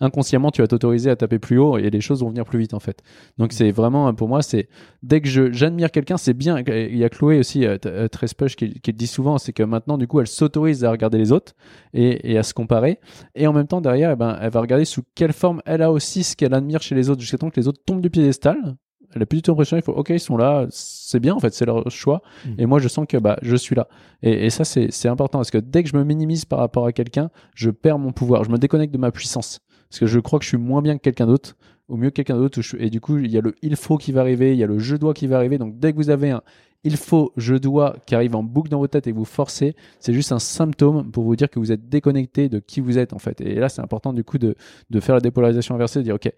inconsciemment, tu vas t'autoriser à taper plus haut et les choses vont venir plus vite en fait. Donc c'est vraiment pour moi, c'est dès que j'admire quelqu'un, c'est bien. Il y a Chloé aussi, euh, euh, très Push, qui, le dit souvent, c'est que maintenant du coup, elle s'autorise à regarder les autres et, et, à se comparer, et en même temps derrière, eh ben, elle va regarder sous quelle forme elle a aussi ce qu'elle admire chez les autres, jusqu'à temps que les autres tombent du piédestal. Elle a plus du tout l'impression, il faut, ok, ils sont là, c'est bien en fait, c'est leur choix. Mm. Et moi, je sens que bah, je suis là. Et, et ça, c'est important parce que dès que je me minimise par rapport à quelqu'un, je perds mon pouvoir, je me déconnecte de ma puissance. Parce que je crois que je suis moins bien que quelqu'un d'autre, ou mieux que quelqu'un d'autre. Et du coup, il y a le il faut qui va arriver, il y a le je dois qui va arriver. Donc dès que vous avez un il faut, je dois qui arrive en boucle dans votre tête et vous forcez, c'est juste un symptôme pour vous dire que vous êtes déconnecté de qui vous êtes en fait. Et là, c'est important du coup de, de faire la dépolarisation inversée, de dire ok,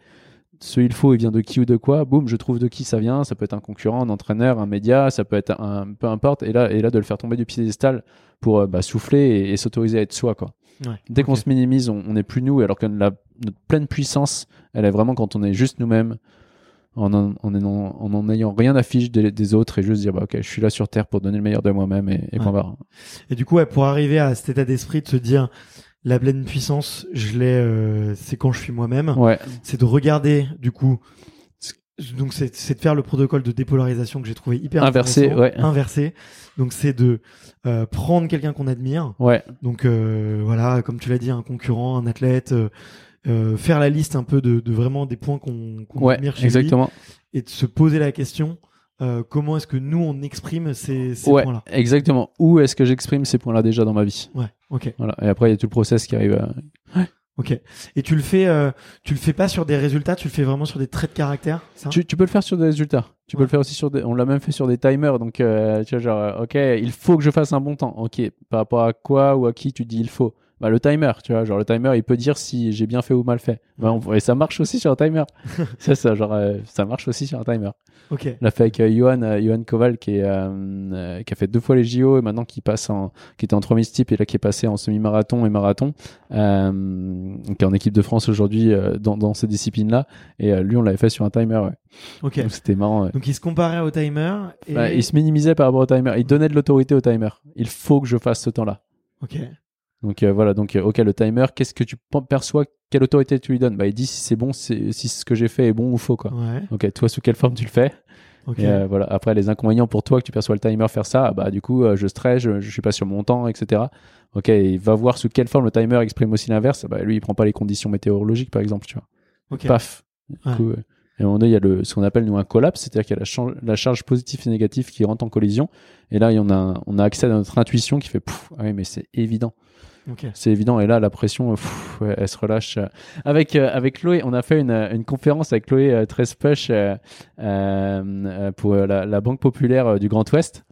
ce il faut, il vient de qui ou de quoi, boum, je trouve de qui ça vient, ça peut être un concurrent, un entraîneur, un média, ça peut être un, peu importe, et là, et là de le faire tomber du piédestal pour euh, bah, souffler et, s'autoriser à être soi, quoi. Dès qu'on se minimise, on n'est plus nous, alors que la, notre pleine puissance, elle est vraiment quand on est juste nous-mêmes, en en, en, ayant rien à fiche des, autres et juste dire bah, ok je suis là sur terre pour donner le meilleur de moi-même et, et point barre. Et du coup pour arriver à cet état d'esprit de se dire la pleine puissance je l'ai euh, c'est quand je suis moi-même ouais. c'est de regarder du coup donc c'est de faire le protocole de dépolarisation que j'ai trouvé hyper inversé ouais. inversé donc c'est de euh, prendre quelqu'un qu'on admire ouais donc euh, voilà comme tu l'as dit un concurrent un athlète euh, faire la liste un peu de, de vraiment des points qu'on qu admire chez exactement. lui et de se poser la question euh, comment est-ce que nous on exprime ces, ces ouais, points-là Exactement. Où est-ce que j'exprime ces points-là déjà dans ma vie? Ouais. Ok. Voilà. Et après il y a tout le process qui arrive. À... Ouais. Ok. Et tu le fais, euh, tu le fais pas sur des résultats, tu le fais vraiment sur des traits de caractère. Ça? Tu, tu, peux le faire sur des résultats. Tu ouais. peux le faire aussi sur des. On l'a même fait sur des timers. Donc euh, tu vois genre, ok, il faut que je fasse un bon temps. Ok. Par rapport à quoi ou à qui tu dis il faut bah, le timer, tu vois, genre le timer, il peut dire si j'ai bien fait ou mal fait. Bah, on, et ça marche aussi sur un timer. c'est ça, genre euh, ça marche aussi sur un timer. Ok. L'a fait avec euh, Johan, euh, Johan Koval qui est euh, qui a fait deux fois les JO et maintenant qui passe en qui était en 3000 steep et là qui est passé en semi-marathon et marathon, qui est en équipe de France aujourd'hui dans, dans ces disciplines-là. Et lui, on l'avait fait sur un timer. Ouais. Ok. Donc c'était marrant. Ouais. Donc il se comparait au timer. Et... Bah, il se minimisait par rapport au timer. Il donnait de l'autorité au timer. Il faut que je fasse ce temps-là. Ok. Donc euh, voilà, donc euh, ok le timer, qu'est-ce que tu perçois, quelle autorité tu lui donnes? Bah il dit si c'est bon, si ce que j'ai fait est bon ou faux quoi. Ouais. Ok, toi sous quelle forme tu le fais? Okay. Et, euh, voilà. Après les inconvénients pour toi que tu perçois le timer faire ça, bah du coup euh, je stresse, je, je suis pas sur mon temps, etc. Ok, il va voir sous quelle forme le timer exprime aussi l'inverse. Bah lui il prend pas les conditions météorologiques par exemple, tu vois. Okay. Paf. Ouais. Coup, et à un moment donné, il y a le, ce qu'on appelle nous un collapse, c'est-à-dire qu'il y a la, charge, la charge positive et négative qui rentre en collision. Et là, on a, on a accès à notre intuition qui fait, pouf, ah oui, mais c'est évident. C'est évident. Et là, la pression, ouais, elle se relâche. Avec, euh, avec Chloé, on a fait une, une conférence avec Chloé euh, euh, euh, pour la, Banque Populaire du Grand Ouest.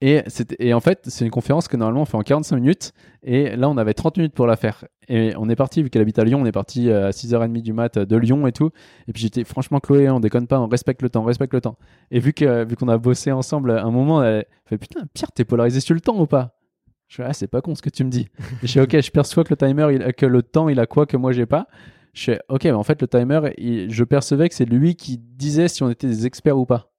Et, et en fait, c'est une conférence que normalement on fait en 45 minutes. Et là, on avait 30 minutes pour la faire. Et on est parti, vu qu'elle habite à Lyon, on est parti à 6h30 du mat de Lyon et tout. Et puis j'étais, franchement, Chloé, on déconne pas, on respecte le temps, on respecte le temps. Et vu que vu qu'on a bossé ensemble un moment, elle fait Putain, Pierre, t'es polarisé sur le temps ou pas? Je fais, ah, c'est pas con ce que tu me dis. je fais, ok, je perçois que le timer, il, que le temps, il a quoi que moi j'ai pas. Je fais, ok, mais en fait, le timer, il, je percevais que c'est lui qui disait si on était des experts ou pas.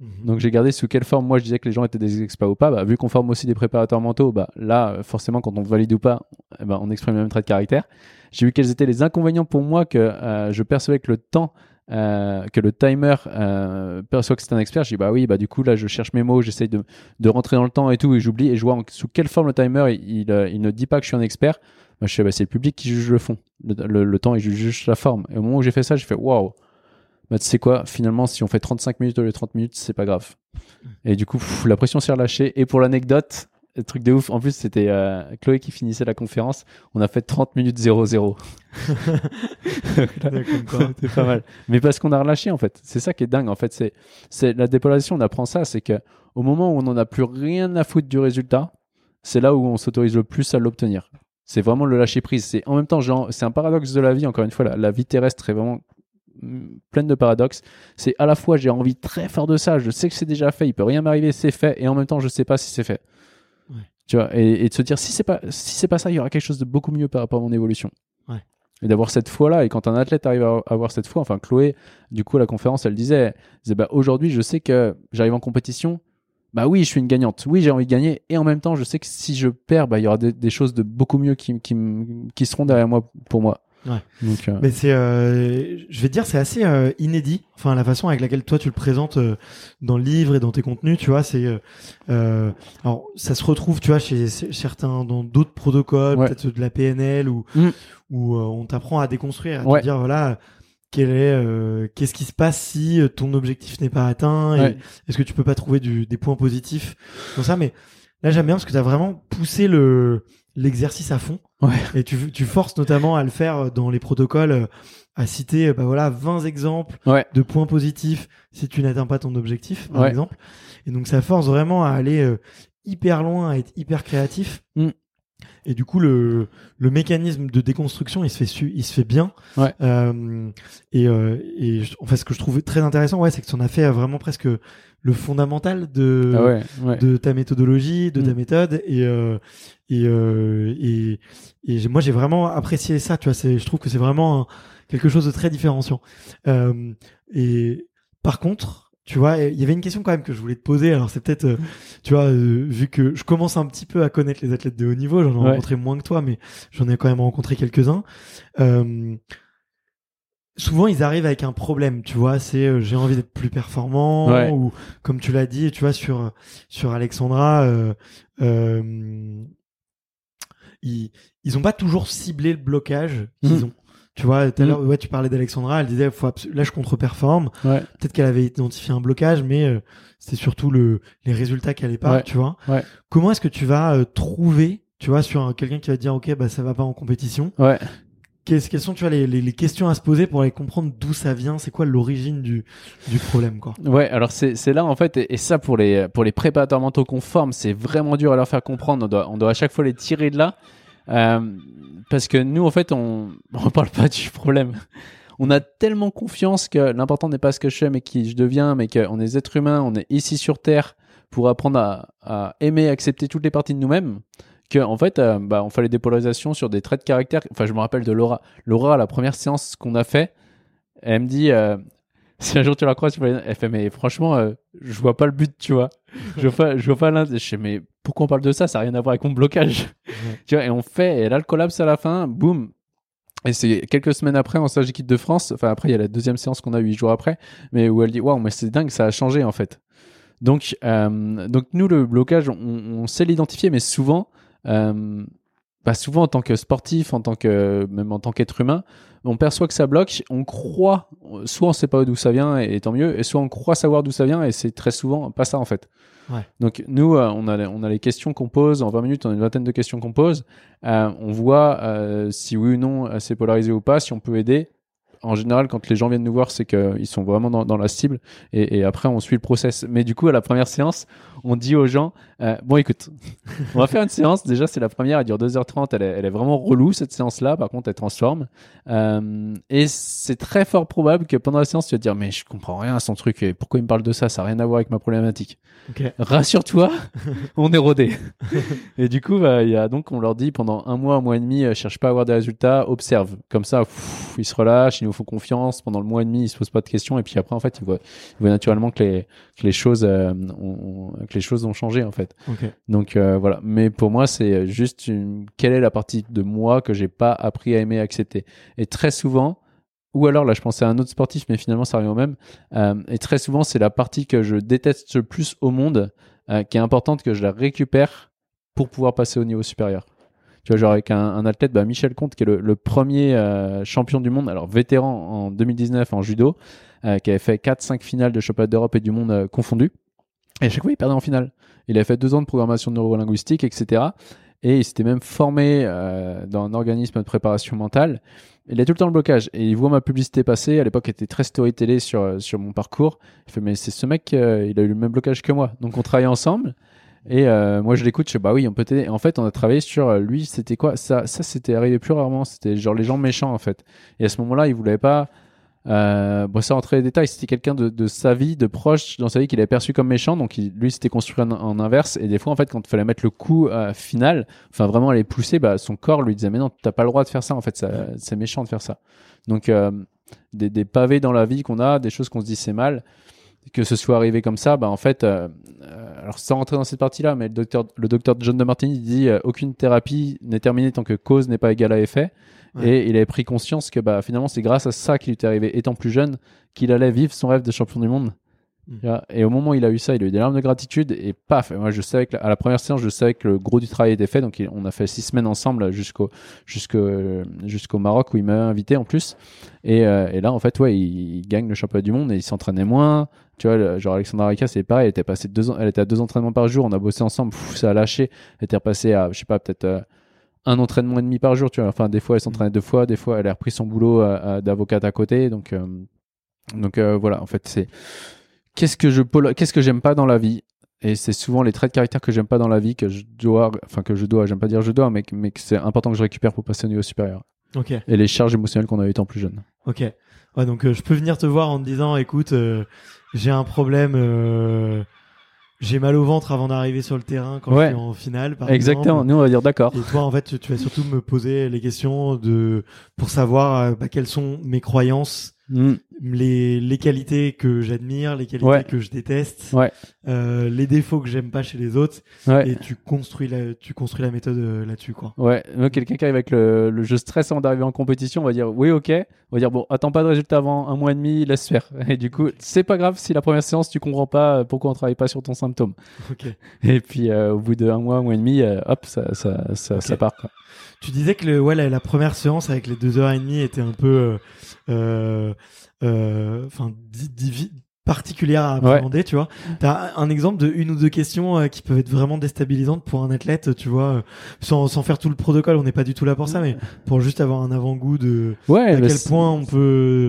Mmh. Donc j'ai gardé sous quelle forme moi je disais que les gens étaient des experts ou pas. Bah, vu qu'on forme aussi des préparateurs mentaux, bah, là, forcément, quand on valide ou pas, eh ben, on exprime le même trait de caractère. J'ai vu quels étaient les inconvénients pour moi que euh, je percevais que le temps euh, que le timer euh, perçoit que c'est un expert, je dis bah oui, bah du coup là je cherche mes mots, j'essaye de, de rentrer dans le temps et tout, et j'oublie, et je vois sous quelle forme le timer il, il, il, ne dit pas que je suis un expert. Bah, je sais, bah, c'est le public qui juge le fond, le, temps il juge la forme. Et au moment où j'ai fait ça, j'ai fait waouh, bah tu sais quoi, finalement si on fait 35 minutes au lieu de 30 minutes, c'est pas grave. Et du coup, la pression s'est relâchée. Et pour l'anecdote, truc de ouf. En plus, c'était euh, Chloé qui finissait la conférence. On a fait 30 minutes 0-0. c'était pas mal. Mais parce qu'on a relâché, en fait. C'est ça qui est dingue, en fait. C'est, c'est la dépolarisation. On apprend ça. C'est que au moment où on n'en a plus rien à foutre du résultat, c'est là où on s'autorise le plus à l'obtenir. C'est vraiment le lâcher prise. C'est en même temps, genre, c'est un paradoxe de la vie. Encore une fois, la, la vie terrestre est vraiment pleine de paradoxes. C'est à la fois j'ai envie très fort de ça, je sais que c'est déjà fait, il peut rien m'arriver, c'est fait, et en même temps je sais pas si c'est fait. Tu vois, et, et, de se dire si c'est pas si c'est pas ça, il y aura quelque chose de beaucoup mieux par rapport à mon évolution. Ouais. Et d'avoir cette foi là, et quand un athlète arrive à avoir cette foi, enfin Chloé, du coup à la conférence, elle disait, elle disait bah aujourd'hui je sais que j'arrive en compétition. Bah oui, je suis une gagnante. Oui, j'ai envie de gagner. Et en même temps, je sais que si je perds, bah, il y aura des, des choses de beaucoup mieux qui, qui, qui seront derrière moi pour moi. Ouais. Donc, euh, Mais c'est, euh, je vais te dire, c'est assez euh, inédit. Enfin, la façon avec laquelle toi tu le présentes euh, dans le livre et dans tes contenus, tu vois, c'est, euh, alors ça se retrouve, tu vois, chez chez certains dans d'autres protocoles, Ouais. peut-être de la PNL ou Mm. où euh, on t'apprend à déconstruire, à Ouais. te dire voilà. Quel est, euh, qu'est-ce qui se passe si ton objectif n'est pas atteint et. Est-ce que tu peux pas trouver du, des points positifs dans ça Mais là, j'aime bien parce que tu as vraiment poussé le l'exercice à fond. Ouais. Et tu, tu forces notamment à le faire dans les protocoles, euh, à citer euh, bah voilà 20 exemples ouais, de points positifs si tu n'atteins pas ton objectif, par Ouais. exemple. Et donc ça force vraiment à aller euh, hyper loin, à être hyper créatif. Mm. Et du coup, le, le mécanisme de déconstruction, il se fait, su- il se fait bien. Ouais. Euh, et euh, et en fait, ce que je trouvais très intéressant, ouais, c'est que tu en as fait euh, vraiment presque le fondamental de, ah ouais, ouais. de ta méthodologie, de ta Mm. méthode. Et, euh, et, euh, et, et moi, j'ai vraiment apprécié ça. Tu vois, c'est, je trouve que c'est vraiment quelque chose de très différenciant. Euh, et par contre, tu vois, il y avait une question quand même que je voulais te poser. Alors c'est peut-être, euh, tu vois, euh, vu que je commence un petit peu à connaître les athlètes de haut niveau, j'en ai Ouais. rencontré moins que toi, mais j'en ai quand même rencontré quelques-uns. Souvent, ils arrivent avec un problème, tu vois. C'est euh, j'ai envie d'être plus performant, Ouais. ou comme tu l'as dit, tu vois, sur sur Alexandra. Euh, euh, ils, ils ont pas toujours ciblé le blocage qu'ils Mhm. ont. Tu vois, tout à Mhm. l'heure, ouais, tu parlais d'Alexandra, elle disait, faut là, je contre-performe. ouais. Peut-être qu'elle avait identifié un blocage, mais euh, c'était surtout le, les résultats qui allaient pas, Ouais. tu vois. Ouais. Comment est-ce que tu vas euh, trouver, tu vois, sur un- quelqu'un qui va te dire, ok, bah ça va pas en compétition. Ouais. Quelles, sont, les, questions à se poser pour aller comprendre d'où ça vient, c'est quoi l'origine du, problème, quoi? Ouais, alors c'est là en fait, et, ça pour les, pour les préparateurs mentaux qu'on forme, c'est vraiment dur à leur faire comprendre. On doit, à chaque fois les tirer de là. Euh, parce que nous, en fait, on on parle pas du problème. On a tellement confiance que l'important n'est pas ce que je fais, mais qui je deviens, mais qu'on est êtres humains, on est ici sur Terre pour apprendre à, à aimer, accepter toutes les parties de nous-mêmes. Que en fait, euh, bah, on fait les dépolarisations sur des traits de caractère. Enfin, je me rappelle de Laura. Laura, la première séance qu'on a fait, elle me dit, euh, si un jour tu la croises, tu vas- elle fait, mais franchement, euh, je vois pas le but, tu vois. Je vois pas, je vois pas l'intérêt. Je fais, mais pourquoi on parle de ça? Ça n'a rien à voir avec mon blocage. tu vois, et on fait, et là, le collapse à la fin, boum. Et c'est quelques semaines après, en stage d'équipe de France. Enfin, après, il y a la deuxième séance qu'on a huit jours après, mais où elle dit, waouh, mais c'est dingue, ça a changé, en fait. Donc, euh, donc nous, le blocage, on, on sait l'identifier, mais souvent, euh, bah souvent en tant que sportif, en tant que même en tant qu'être humain, on perçoit que ça bloque, on croit, soit on sait pas d'où ça vient et, tant mieux, et soit on croit savoir d'où ça vient et c'est très souvent pas ça en fait. Ouais. Donc nous, euh, on a les- on a les questions qu'on pose en 20 minutes, on a une vingtaine de questions qu'on pose, Euh, on voit euh, si oui ou non c'est polarisé ou pas, si on peut aider. En général, quand les gens viennent nous voir, c'est qu'ils sont vraiment dans, dans la cible et, et après on suit le process. Mais du coup, à la première séance, on dit aux gens euh, bon, écoute, on va faire une séance. Déjà, c'est la première, elle dure 2h30. Elle est, elle est vraiment relou, cette séance-là. Par contre, elle transforme. Euh, et c'est très fort probable que pendant la séance, tu vas te dire, mais je comprends rien à son truc. Et pourquoi il me parle de ça? Ça n'a rien à voir avec ma problématique. Rassure-toi, on est rodé. et du coup, bah, y a donc, on leur dit pendant un mois, un mois et demi, euh, cherche pas à avoir des résultats, observe. Comme ça, pff, ils se relâchent, ils nous font confiance. Pendant le mois et demi, ils se posent pas de questions. Et puis après, en fait, ils voient, ils voient naturellement que les, que les choses, euh, ont, ont- que les choses ont changé, en fait. Donc euh, voilà, mais pour moi c'est juste une... quelle est la partie de moi que j'ai pas appris à aimer et accepter? Et très souvent, ou alors là je pensais à un autre sportif, mais finalement ça revient au même. euh, et très souvent c'est la partie que je déteste le plus au monde, euh, qui est importante que je la récupère pour pouvoir passer au niveau supérieur. Tu vois, genre avec un, athlète, bah, Michel Comte, qui est le, premier euh, champion du monde, alors vétéran en 2019 en judo, euh, qui avait fait 4-5 finales de championnat d'Europe et du monde euh, confondus. Et à chaque fois, il perdait en finale. Il a fait deux ans de programmation neurolinguistique, etc. Et il s'était même formé euh, dans un organisme de préparation mentale. Il a tout le temps le blocage. Et il voit ma publicité passer. À l'époque, il était très storytellé sur, sur mon parcours. Il fait, mais c'est ce mec, il a eu le même blocage que moi. Donc, on travaillait ensemble. Et euh, moi, je l'écoute. Je sais, bah oui, on peut t'aider. En fait, on a travaillé sur euh, lui. C'était quoi? Ça, ça c'était arrivé plus rarement. C'était genre les gens méchants, en fait. Et à ce moment-là, il voulait pas. Euh, bon, ça rentrer les détails, c'était quelqu'un de, sa vie, de proche dans sa vie qu'il avait perçu comme méchant, donc il, lui c'était construit en, inverse. Et des fois, en fait, quand il fallait mettre le coup final, enfin vraiment aller pousser, bah, son corps lui disait mais non, t'as pas le droit de faire ça. En fait, ça- c'est méchant de faire ça. Donc des, des pavés dans la vie qu'on a, des choses qu'on se dit c'est mal, que ce soit arrivé comme ça, bah en fait, euh, euh, alors sans rentrer dans cette partie-là, mais le docteur, le docteur John de Martini dit euh, aucune thérapie n'est terminée tant que cause n'est pas égale à effet. Ouais. Et il avait pris conscience que bah, finalement, c'est grâce à ça qu'il était arrivé, étant plus jeune, qu'il allait vivre son rêve de champion du monde. Mm. Et au moment où il a eu ça, il a eu des larmes de gratitude et paf. Et moi, je savais que la- à la première séance, je savais que le gros du travail était fait. Donc, on a fait six semaines ensemble jusqu'au jusqu'au jusqu'au Maroc où il m'avait invité en plus. Et, euh, et là, en fait, ouais, il, il gagne le championnat du monde et il s'entraînait moins. Tu vois, genre Alexandra Rika, c'est pareil. Elle était passée deux, elle était à deux entraînements par jour. On a bossé ensemble. Pff, ça a lâché. Elle était repassée à, je sais pas, peut-être. euh, un entraînement et demi par jour, tu vois. Enfin, des fois, elle s'entraînait deux fois, des fois, elle a repris son boulot euh, d'avocate à côté. Donc, euh, donc voilà, en fait, c'est qu'est-ce que je qu'est-ce que j'aime pas dans la vie? Et c'est souvent les traits de caractère que j'aime pas dans la vie que je dois enfin que je dois j'aime pas dire je dois mais que, mais que c'est important que je récupère pour passer au niveau supérieur Ok. et les charges émotionnelles qu'on a étant plus jeune Ok. Ouais, donc euh, je peux venir te voir en te disant, écoute, euh, j'ai un problème, euh, j'ai mal au ventre avant d'arriver sur le terrain quand Ouais. je suis en finale. Par exactement exemple. nous on va dire d'accord Et toi, en fait, tu, tu vas surtout me poser les questions de pour savoir euh, bah, quelles sont mes croyances, Mm. Les, les qualités que j'admire, les qualités Ouais. que je déteste, Ouais. euh, les défauts que j'aime pas chez les autres, ouais et tu construis la, tu construis la méthode euh, là-dessus, quoi. Ouais, quelqu'un qui arrive avec le, le jeu stress avant d'arriver en compétition, on va dire oui, ok. On va dire bon, attends pas de résultat avant un mois et demi, laisse faire. Et du coup, c'est pas grave si la première séance tu comprends pas euh, pourquoi on travaille pas sur ton symptôme. Ok. Et puis euh, au bout d'un mois, un mois et demi, euh, hop, ça, ça, ça, part. Quoi. Tu disais que le, ouais, la, la première séance avec les deux heures et demie était un peu, euh, euh, euh, enfin, di- divi- particulière à appréhender, tu vois. T'as un exemple de une ou deux questions euh, qui peuvent être vraiment déstabilisantes pour un athlète, tu vois, euh, sans, sans faire tout le protocole. On n'est pas du tout là pour ça, mais pour juste avoir un avant-goût de Ouais, à bah, quel point on peut.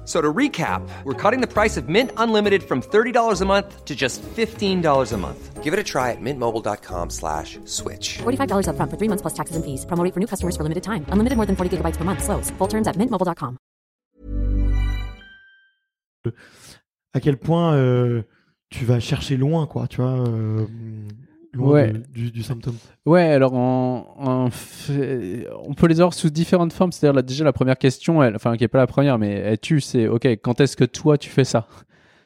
F- So to recap, we're cutting the price of Mint Unlimited from $30 a month to just $15 a month. Give it a try at mintmobile.com slash switch. $45 upfront for three months plus taxes and fees. Promo rate for new customers for limited time. Unlimited more than 40 gigabytes per month. Slows. Full terms at mintmobile.com. À quel point euh, tu vas chercher loin, quoi, tu vois, euh, loin Ouais. de- du, du symptôme. Ouais, alors fait, on peut les avoir sous différentes formes. C'est-à-dire là, déjà la première question, elle, enfin qui est pas la première, mais elle tue, c'est ok, quand est-ce que toi tu fais ça?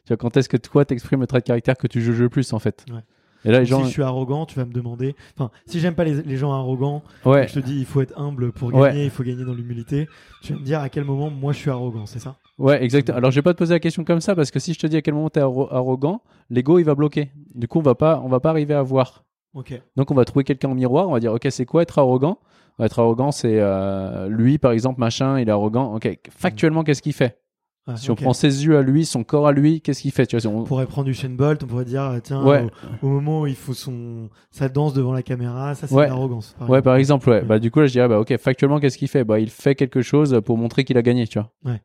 Tu vois, quand est-ce que toi t'exprimes le trait de caractère que tu juges le plus en fait? Ouais. Et là les gens, Si je suis arrogant, tu vas me demander. Enfin, si j'aime pas les, les gens arrogants, ouais, je te dis il faut être humble pour Ouais. gagner, il faut gagner dans l'humilité. Tu vas me dire à quel moment moi je suis arrogant, c'est ça? Ouais, exactement. Alors je vais pas te poser la question comme ça parce que si je te dis à quel moment t'es arro- arrogant, l'ego il va bloquer. Du coup on va pas, on va pas arriver à voir. Ok. Donc on va trouver quelqu'un au miroir, on va dire ok c'est quoi être arrogant? Être arrogant c'est euh, lui par exemple machin, il est arrogant. Ok, factuellement qu'est-ce qu'il fait? Ouais, Si on prend ses yeux à lui, son corps à lui, qu'est-ce qu'il fait? Tu vois, si on- On pourrait prendre du Shane Bolt, on pourrait dire tiens Ouais. au, au moment où il faut son sa danse devant la caméra, ça c'est Ouais. l'arrogance. Ouais, exemple. par exemple, ouais. Ouais. Bah, du coup, là, je dirais, bah, ok, factuellement, qu'est-ce qu'il fait? Bah, il fait quelque chose pour montrer qu'il a gagné, tu vois. Ouais,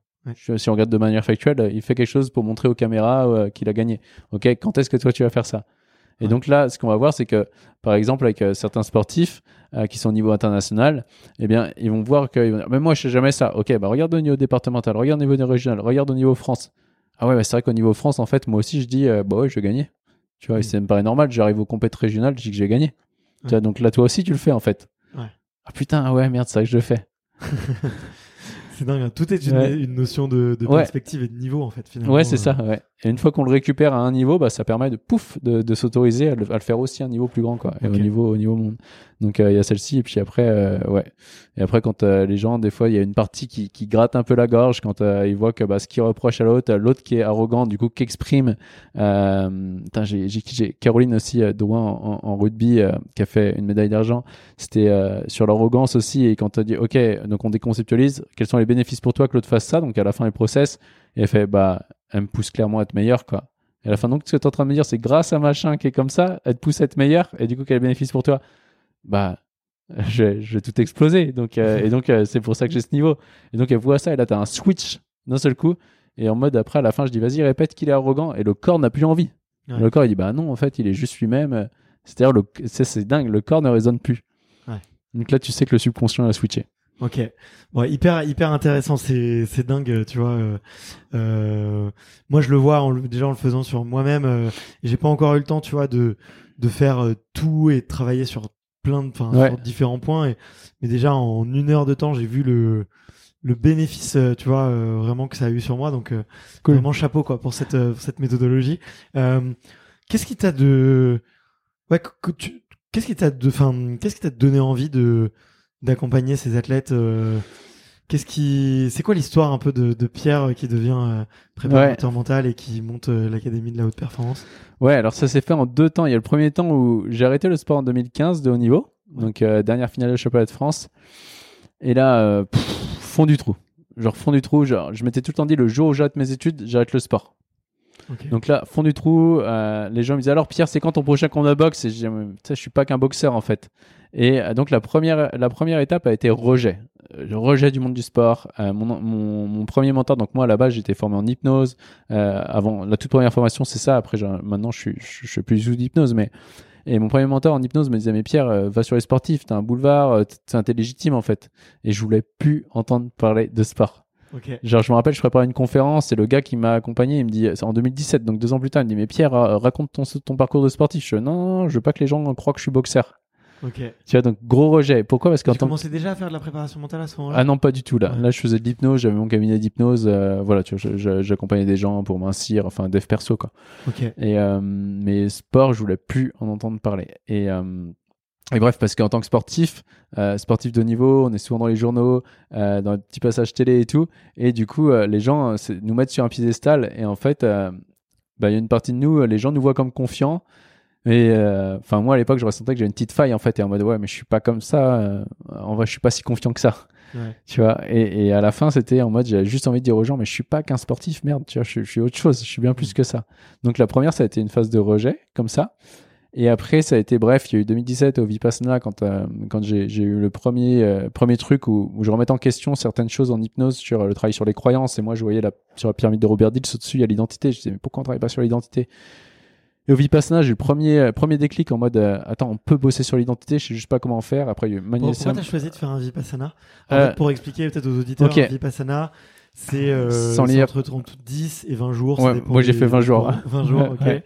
ouais. Si on regarde de manière factuelle, il fait quelque chose pour montrer aux caméras euh, qu'il a gagné. Ok, quand est-ce que toi, tu vas faire ça? Et Ouais. donc là, ce qu'on va voir, c'est que, par exemple, avec euh, certains sportifs euh, qui sont au niveau international, eh bien, ils vont voir que, ils vont dire, mais moi, je sais jamais ça. Ok, bah, regarde au niveau départemental, regarde au niveau régional, regarde au niveau France. Ah ouais, bah, c'est vrai qu'au niveau France, en fait, moi aussi, je dis, bah ouais, je vais gagner. Tu vois, Mm. ça me paraît normal, j'arrive aux compétitions régionales, je dis que je vais gagner. Tu vois, donc là, toi aussi, tu le fais, en fait. Ouais. Ah putain, ah ouais, merde, c'est vrai que je le fais. C'est dingue, hein. tout est une, Ouais. une notion de, de Ouais. perspective et de niveau en fait finalement. Ouais, c'est euh. ça, ouais. Et une fois qu'on le récupère à un niveau, bah, ça permet de pouf, de, de s'autoriser à, le- à le faire aussi à un niveau plus grand, quoi. Et au niveau, au niveau monde. Donc, euh, il y a celle-ci, et puis après, euh, ouais. Et après, quand euh, les gens, des fois, il y a une partie qui, qui gratte un peu la gorge quand ils voient que bah, ce qu'ils reprochent à l'autre, l'autre qui est arrogant, du coup, qui exprime. J'ai, j'ai, Caroline aussi, Drouin, en, en rugby, qui a fait une médaille d'argent. C'était sur l'arrogance aussi. Et quand tu dit, OK, donc on déconceptualise, quels sont les bénéfices pour toi que l'autre fasse ça Donc, à la fin, il process. Et elle fait, bah, elle me pousse clairement à être meilleur, quoi. Et à la fin, donc, ce que tu es en train de me dire, c'est grâce à machin qui est comme ça, elle te pousse à être meilleur. Et du coup, quel bénéfice pour toi? Bah, je, vais- je vais tout exploser. Donc, euh, et donc, euh, c'est pour ça que j'ai ce niveau. Et donc, elle voit ça, et là, tu as un switch d'un seul coup. Et en mode, après, à la fin, je dis, vas-y, répète qu'il est arrogant. Et le corps n'a plus envie. Ouais. Le corps, il dit, bah non, en fait, il est juste lui-même. C'est-à-dire, c'est c'est dingue, le corps ne résonne plus. Ouais. Donc là, tu sais que le subconscient a switché. Ok. Bon, hyper hyper intéressant. C'est c'est dingue, tu vois. Euh, euh, moi, je le vois en, déjà en le faisant sur moi-même. Euh, J'ai pas encore eu le temps, tu vois, de de faire euh, tout et de travailler sur plein de, enfin, Ouais. différents points. Et, mais déjà en une heure de temps, j'ai vu le le bénéfice, euh, tu vois, euh, vraiment que ça a eu sur moi. Donc euh, Cool. vraiment chapeau quoi pour cette pour cette méthodologie. Euh, qu'est-ce qui t'a de ouais qu'est-ce qui t'a de enfin qu'est-ce qui t'a donné envie de d'accompagner ces athlètes euh, Qu'est-ce qui, c'est quoi l'histoire un peu de, de Pierre euh, qui devient euh, préparateur mental et qui monte euh, l'académie de la haute performance? Ouais, alors ça s'est fait en deux temps. Il y a le premier temps où j'ai arrêté le sport en 2015 de haut niveau, donc euh, dernière finale de championnat de France. Et là, pff, fond du trou. Genre fond du trou. Genre, je m'étais tout le temps dit le jour où j'arrête mes études, j'arrête le sport. Donc là, fond du trou, les gens me disaient alors Pierre, c'est quand ton prochain combat de boxe? Et je dis, Mais, tu sais, je suis pas qu'un boxeur en fait. Et euh, donc la première, la première étape a été rejet. Euh, Le rejet du monde du sport. Euh, mon, mon, mon premier mentor, donc moi à la base j'étais formé en hypnose. Euh, avant la toute première formation c'est ça. Après maintenant je suis, je, je suis plus sous d'hypnose, mais et mon premier mentor en hypnose me disait mais Pierre, euh, va sur les sportifs, t'as un boulevard, t'es légitime en fait. Et je voulais plus entendre parler de sport. Genre, je me rappelle, je préparais une conférence et le gars qui m'a accompagné, il me dit, c'est en 2017, donc deux ans plus tard, il me dit, mais Pierre, raconte ton, ton parcours de sportif. Je dis, non, je veux pas que les gens croient que je suis boxeur. Tu vois, donc gros rejet. Pourquoi? Parce qu'en Tu commençais déjà à faire de la préparation mentale à ce moment-là? Ah non, pas du tout là. Ouais. Là, je faisais de l'hypnose, j'avais mon cabinet d'hypnose. euh, voilà, tu vois, j'accompagnais des gens pour mincir, enfin, dev perso quoi. Ok. Et euh, mais sport, je voulais plus en entendre parler. Et, euh, et bref, parce qu'en tant que sportif, euh, sportif de haut niveau, on est souvent dans les journaux, euh, dans les petits passages télé et tout. Et du coup, euh, les gens nous mettent sur un piédestal. Et en fait, bah, il y a une partie de nous, les gens nous voient comme confiants. Et euh, enfin, moi à l'époque, je ressentais que j'avais une petite faille en fait. Et en mode, ouais, mais je suis pas comme ça. euh, en vrai, je suis pas si confiant que ça. Ouais. Tu vois, et, et à la fin, c'était en mode, j'avais juste envie de dire aux gens, mais je suis pas qu'un sportif, merde, tu vois, je, je suis autre chose, je suis bien plus que ça. Donc la première, ça a été une phase de rejet, comme ça. Et après, ça a été bref, il y a eu 2017 au Vipassana, quand, euh, quand j'ai eu le premier, euh, premier truc où, où je remettais en question certaines choses en hypnose sur le travail sur les croyances. Et moi, je voyais la, sur la pyramide de Robert Dills au-dessus, il y a l'identité. Je disais, mais pourquoi on travaille pas sur l'identité? Et au Vipassana, j'ai eu le premier, euh, premier déclic en mode euh, Attends, on peut bosser sur l'identité, je sais juste pas comment faire. Après, il y a eu Pour- Pourquoi t'as choisi de faire un Vipassana En Euh, fait, Pour expliquer peut-être aux auditeurs, ok. un Vipassana, c'est euh, Sans c'est lire. entre 30 10 et 20 jours. Ouais, moi, j'ai fait 20 jours. 20 jours, ok. Ouais.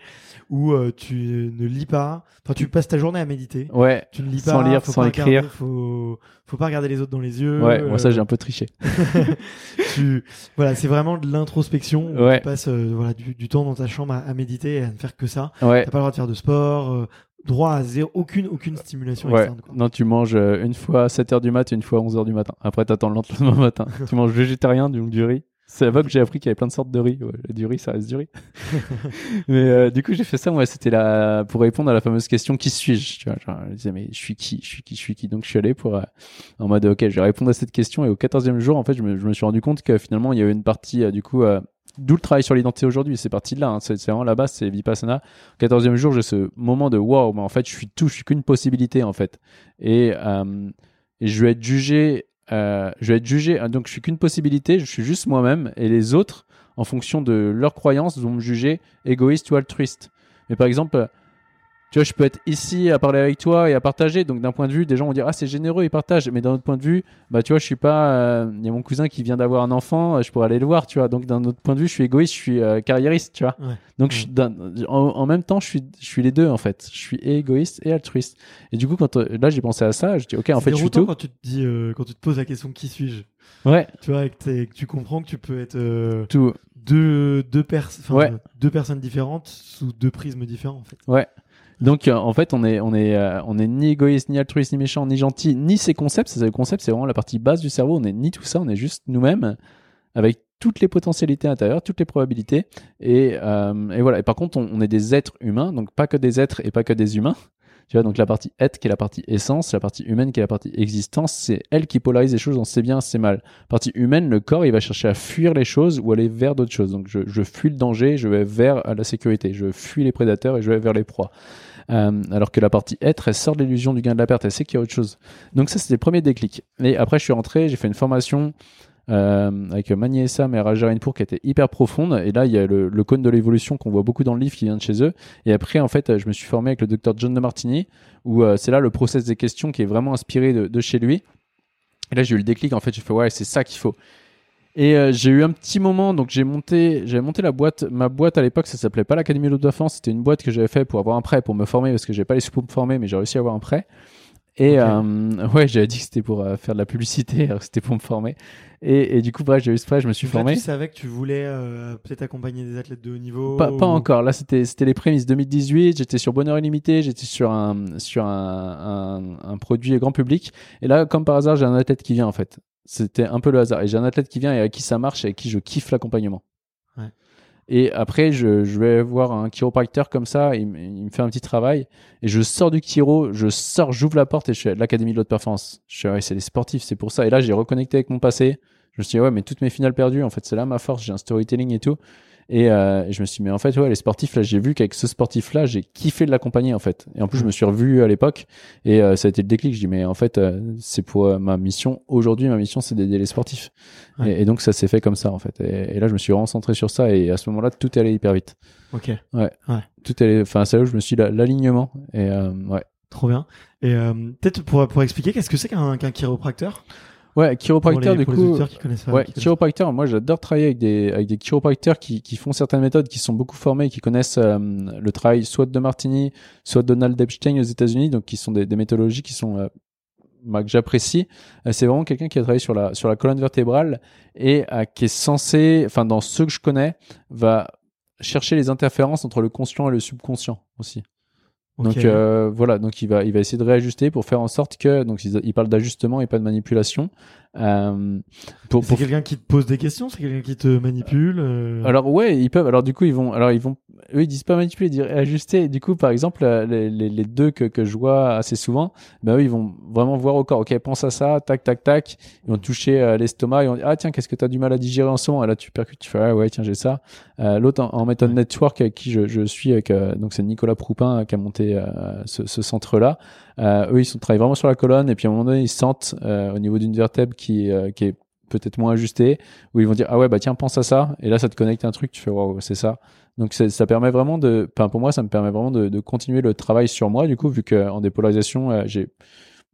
Où euh, tu ne lis pas, enfin tu passes ta journée à méditer. Ouais, Tu ne lis pas, Sans lire, faut sans pas écrire. regarder, faut, faut pas regarder les autres dans les yeux. ouais, moi ça euh, j'ai un peu triché. tu, voilà, c'est vraiment de l'introspection. Ouais. Tu passes euh, voilà, du, du temps dans ta chambre à, à méditer et à ne faire que ça. Ouais, T'as pas le droit de faire de sport, euh, droit à zéro, aucune, aucune stimulation ouais. externe. Quoi. Non, tu manges euh, une fois à 7h du mat une fois à 11h du matin. Après, t'attends le lendemain matin. tu manges végétarien, donc du riz. C'est là-bas que j'ai appris qu'il y avait plein de sortes de riz. Ouais, du riz, ça reste du riz. mais euh, du coup, j'ai fait ça. Ouais, c'était la pour répondre à la fameuse question qui suis-je. Tu vois, genre, je disais mais je suis qui, je suis qui, je suis qui? Donc je suis allé pour euh, en mode ok, je vais répondre à cette question. Et au 14e jour, en fait, je me, je me suis rendu compte que finalement, il y avait une partie euh, du coup. D'où le travail sur l'identité aujourd'hui, c'est parti de là, hein. c'est vraiment la base, c'est Vipassana. Au 14e jour, j'ai ce moment de waouh, mais en fait, je suis tout, je suis qu'une possibilité en fait. Et, et je vais être jugé, euh, je vais être jugé, euh, donc je suis qu'une possibilité, je suis juste moi-même, et les autres, en fonction de leurs croyances, vont me juger égoïste ou altruiste. Mais par exemple, tu vois, je peux être ici à parler avec toi et à partager. Donc d'un point de vue, des gens vont dire ah c'est généreux, il partage. Mais d'un autre point de vue, bah tu vois, je suis pas. euh, Il y a mon cousin qui vient d'avoir un enfant, euh, je pourrais aller le voir, tu vois. Donc d'un autre point de vue, je suis égoïste, je suis euh, carriériste, tu vois. Ouais. Donc je en, en même temps, je suis, je suis les deux en fait. Je suis égoïste et altruiste. Et du coup, quand là j'ai pensé à ça, je dis ok, en fait, je suis tout. quand tu te dis, euh, quand tu te poses la question qui suis-je? Ouais, Tu vois, et que, que tu comprends que tu peux être tout. deux, deux, pers- Ouais. deux personnes différentes sous deux prismes différents en fait. Ouais. Donc euh, en fait, on est on est euh, on est ni égoïste, ni altruiste, ni méchant, ni gentil, ni ces concepts. C'est le concept, c'est vraiment la partie basse du cerveau. On est ni tout ça. On est juste nous-mêmes avec toutes les potentialités intérieures, toutes les probabilités. Et, euh, et voilà. Et par contre, on, on est des êtres humains, donc pas que des êtres et pas que des humains. Tu vois, donc la partie être qui est la partie essence, la partie humaine qui est la partie existence, c'est elle qui polarise les choses, on sait bien, c'est mal. Partie humaine, le corps, il va chercher à fuir les choses ou aller vers d'autres choses. Donc je, je fuis le danger, je vais vers euh, la sécurité, je fuis les prédateurs et je vais vers les proies. Euh, alors que la partie être, elle sort de l'illusion du gain de la perte, elle sait qu'il y a autre chose. Donc ça, c'était le premier déclic. Et après, je suis rentré, j'ai fait une formation euh, avec Magné Sam et Rajarinpour qui était hyper profonde. Et là, il y a le, le cône de l'évolution qu'on voit beaucoup dans le livre qui vient de chez eux. Et après, en fait, je me suis formé avec le docteur John de Martini, où euh, c'est là le process des questions qui est vraiment inspiré de, chez lui. Et là, j'ai eu le déclic. En fait, j'ai fait ouais, c'est ça qu'il faut. Et euh, j'ai eu un petit moment, donc j'ai monté, j'avais monté la boîte. Ma boîte à l'époque, ça s'appelait pas l'Académie de défense. C'était une boîte que j'avais fait pour avoir un prêt, pour me former, parce que j'ai pas les sous pour me former, mais j'ai réussi à avoir un prêt. Et euh, ouais, j'avais dit que c'était pour euh, faire de la publicité, c'était pour me former. Et, et du coup, bref, j'ai eu ce prêt, je me suis Donc là, formé. tu savais que tu voulais euh, peut-être accompagner des athlètes de haut niveau Pas, encore. Là, c'était les prémices 2018. J'étais sur Bonheur Illimité. J'étais sur un sur un, un, un produit grand public. Et là, comme par hasard, j'ai un athlète qui vient en fait. C'était un peu le hasard. Et j'ai un athlète qui vient et avec qui ça marche et avec qui je kiffe l'accompagnement. Ouais. Et après, je, vais voir un chiropracteur comme ça. Il, me- il me fait un petit travail et je sors du chiro. Je sors, j'ouvre la porte et je suis à l'académie de l'haute performance. Je suis ouais, c'est les sportifs, c'est pour ça. Et là, j'ai reconnecté avec mon passé. Je me suis dit, ouais, mais toutes mes finales perdues, en fait, c'est là ma force. J'ai un storytelling et tout. Et, euh, je me suis dit, mais en fait, ouais, les sportifs, là, j'ai vu qu'avec ce sportif-là, j'ai kiffé de l'accompagner, en fait. Et en plus, je me suis revu à l'époque. Et euh, ça a été le déclic. Je dis, mais en fait, euh, c'est pour euh, ma mission. Aujourd'hui, ma mission, c'est d'aider les sportifs. Ouais. Et, et donc, ça s'est fait comme ça, en fait. Et, et là, je me suis vraiment centré sur ça. Et à ce moment-là, tout est allé hyper vite. Ok, Tout est allé, enfin, c'est là où je me suis l'alignement. Et euh, ouais. trop bien. Et euh, peut-être pour, pour expliquer, qu'est-ce que c'est qu'un qu'un chiropracteur? Ouais, chiropracteur, du coup. qui connaissent. Ouais, qui chiropracteur, moi j'adore travailler avec des, avec des chiropracteurs qui, qui font certaines méthodes, qui sont beaucoup formés, qui connaissent euh, le travail soit de Martini, soit de Donald Epstein aux États-Unis, donc qui sont des, des méthodologies qui sont euh, bah, que j'apprécie. Euh, c'est vraiment quelqu'un qui a travaillé sur la, sur la colonne vertébrale et euh, qui est censé, enfin dans ceux que je connais, va chercher les interférences entre le conscient et le subconscient aussi. Donc euh, voilà, donc il va il va essayer de réajuster pour faire en sorte que donc il, il parle d'ajustement et pas de manipulation. Euh, pour, C'est pour quelqu'un qui te pose des questions, c'est quelqu'un qui te manipule. euh, alors ouais, ils peuvent. Alors du coup, ils vont. Alors ils vont. Eux, ils disent pas manipuler, ils disent ajuster. Du coup, par exemple, euh, les, les, les deux que, que je vois assez souvent, ben eux, ils vont vraiment voir au corps. Ok, pense à ça, tac, tac, tac. Ils vont toucher euh, l'estomac. Ils vont dire ah tiens, qu'est-ce que t'as du mal à digérer en ce moment Et là, tu percutes, tu fais ah ouais, tiens, j'ai ça. L'autre en, en méthode Ouais. network avec qui je, je suis avec donc c'est Nicolas Proupin qui a monté ce, ce centre là. Euh, eux, ils sont travaillent vraiment sur la colonne et puis à un moment donné, ils sentent euh, au niveau d'une vertèbre qui euh, qui est peut-être moins ajustée où ils vont dire ah ouais bah tiens pense à ça. Et là ça te connecte un truc tu fais waouh c'est ça. Donc ça permet vraiment de enfin pour moi ça me permet vraiment de, de continuer le travail sur moi du coup vu que en dépolarisation euh, j'ai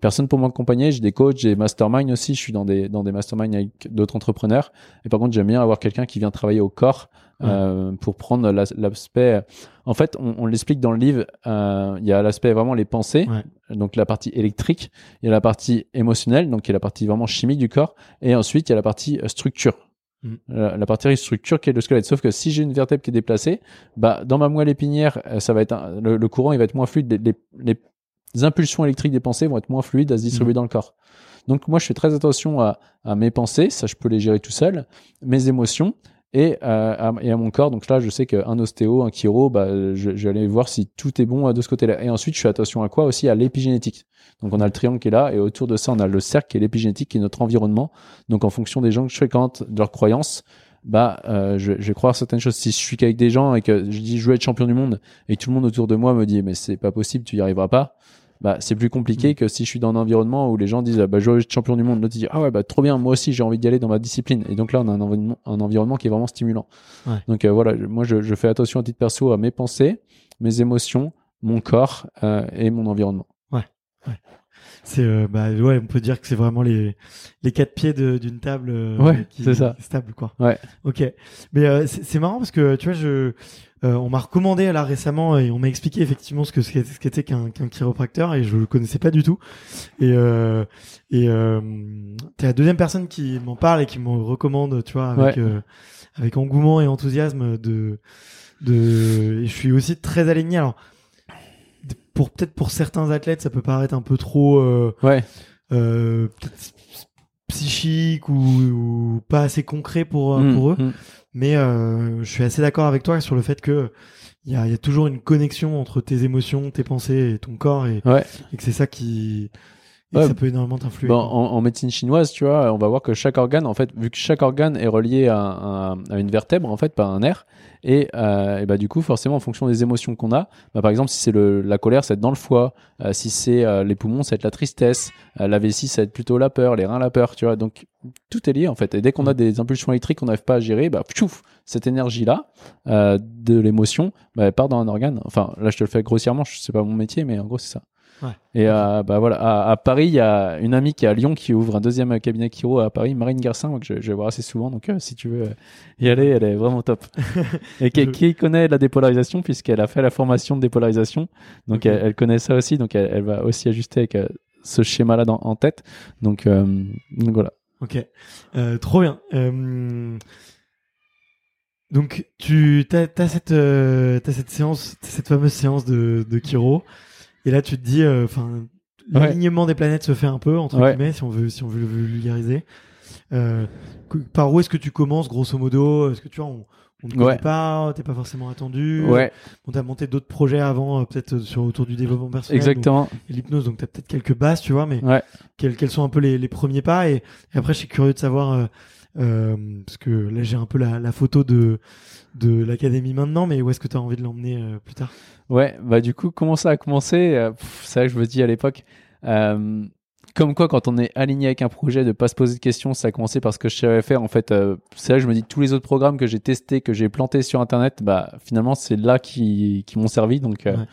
personne pour m'accompagner j'ai des coachs j'ai des masterminds aussi je suis dans des dans des masterminds avec d'autres entrepreneurs. Et par contre j'aime bien avoir quelqu'un qui vient travailler au corps euh, pour prendre la- l'aspect en fait on, on l'explique dans le livre euh, il y a l'aspect vraiment les pensées Ouais. donc la partie électrique il y a la partie émotionnelle donc qui est la partie vraiment chimique du corps et ensuite il y a la partie euh, structure. Mm. la, la partie structure qui est le squelette. Sauf que si j'ai une vertèbre qui est déplacée bah dans ma moelle épinière euh, ça va être un- le, le courant il va être moins fluide. Les, les- les impulsions électriques des pensées vont être moins fluides à se distribuer dans le corps. Donc moi je fais très attention à, à mes pensées. Ça je peux les gérer tout seul. Mes émotions et, euh, à, et à mon corps. Donc là je sais qu'un ostéo un chiro bah, je, je vais aller voir si tout est bon euh, de ce côté là et ensuite je fais attention à quoi aussi? À l'épigénétique. Donc on a le triangle qui est là et autour de ça on a le cercle qui est l'épigénétique qui est notre environnement. Donc en fonction des gens que je fréquente, de leurs croyances, bah euh, je, je vais croire certaines choses. Si je suis qu'avec des gens et que je dis je veux être champion du monde et que tout le monde autour de moi me dit mais c'est pas possible, tu y arriveras pas. Bah c'est plus compliqué que si je suis dans un environnement où les gens disent ah, bah je veux être champion du monde, l'autre dit ah ouais bah trop bien, moi aussi j'ai envie d'y aller dans ma discipline. Et donc là on a un environnement, un environnement qui est vraiment stimulant. Ouais. Donc euh, voilà, moi je, je fais attention à titre perso à mes pensées, mes émotions, mon corps euh, et mon environnement. C'est euh, bah ouais, on peut dire que c'est vraiment les les quatre pieds d'une table euh, Ouais, qui c'est ça. stable quoi. Ouais. Ok. Mais euh, c'est marrant parce que tu vois je euh, on m'a recommandé là récemment et on m'a expliqué effectivement ce que ce qu'était qu'un chiropracteur et je le connaissais pas du tout. Et euh, et euh, t'es la deuxième personne qui m'en parle et qui me recommande, tu vois, avec Ouais. euh, avec engouement et enthousiasme de de et je suis aussi très aligné alors pour peut-être pour certains athlètes ça peut paraître un peu trop euh, Ouais. euh, peut-être psychique ou, ou pas assez concret pour euh, Mm, pour eux mm. mais euh, je suis assez d'accord avec toi sur le fait que il y a, il y a toujours une connexion entre tes émotions tes pensées et ton corps et, Ouais. et que c'est ça qui et Ouais. que ça peut énormément t'influer Bon, en, en médecine chinoise, tu vois, on va voir que chaque organe, en fait, vu que chaque organe est relié à, à- à une vertèbre, en fait, par un nerf, et, euh, et bah du coup, forcément, en fonction des émotions qu'on a, bah, par exemple, si c'est la colère, ça va être dans le foie, euh, si c'est euh, les poumons, ça va être la tristesse, la vessie, ça va être plutôt la peur, les reins, la peur, tu vois. Donc tout est lié en fait. Et dès qu'on a des impulsions électriques qu'on n'arrive pas à gérer, bah pfiouf, cette énergie-là de l'émotion, bah, elle part dans un organe. Enfin, là, je te le fais grossièrement, je sais pas mon métier, mais en gros, c'est ça. Ouais. Et euh, bah voilà, à, à Paris, il y a une amie qui est à Lyon qui ouvre un deuxième cabinet Kiro à Paris, Marine Garcin, que je, je vais voir assez souvent. Donc, euh, si tu veux y aller, elle est vraiment top. Et qui, connaît la dépolarisation puisqu'elle a fait la formation de dépolarisation. Donc, elle, elle connaît ça aussi. Donc, elle, elle va aussi ajuster avec euh, ce schéma-là en tête. Donc, euh, donc voilà. Ok, trop bien. Donc tu t'as, t'as cette euh, t'as cette séance, cette fameuse séance de de Kiro, et là tu te dis, euh, enfin l'alignement des planètes se fait un peu entre Ouais. guillemets si on veut si on veut le vulgariser. Euh, par où est-ce que tu commences grosso modo? Est-ce que tu vois on, on ne connaît Ouais. pas, t'es pas forcément attendu. Ouais, On t'a monté d'autres projets avant, euh, peut-être sur autour du développement personnel. exactement. donc- et l'hypnose, donc t'as peut-être quelques bases, tu vois, mais Ouais. quels, quels sont un peu les, les premiers pas? Et, et après je suis curieux de savoir euh, euh, parce que là j'ai un peu la, la photo de de l'académie maintenant mais où est-ce que tu as envie de l'emmener euh, plus tard? Ouais, bah du coup, comment ça a commencé Euh, C'est vrai que je me dis à l'époque, euh, comme quoi quand on est aligné avec un projet, de pas se poser de questions, ça a commencé par ce que je savais faire. En fait, euh, c'est là que je me dis tous les autres programmes que j'ai testés, que j'ai plantés sur Internet, bah finalement c'est là qui, qui m'ont servi. Donc euh, Ouais.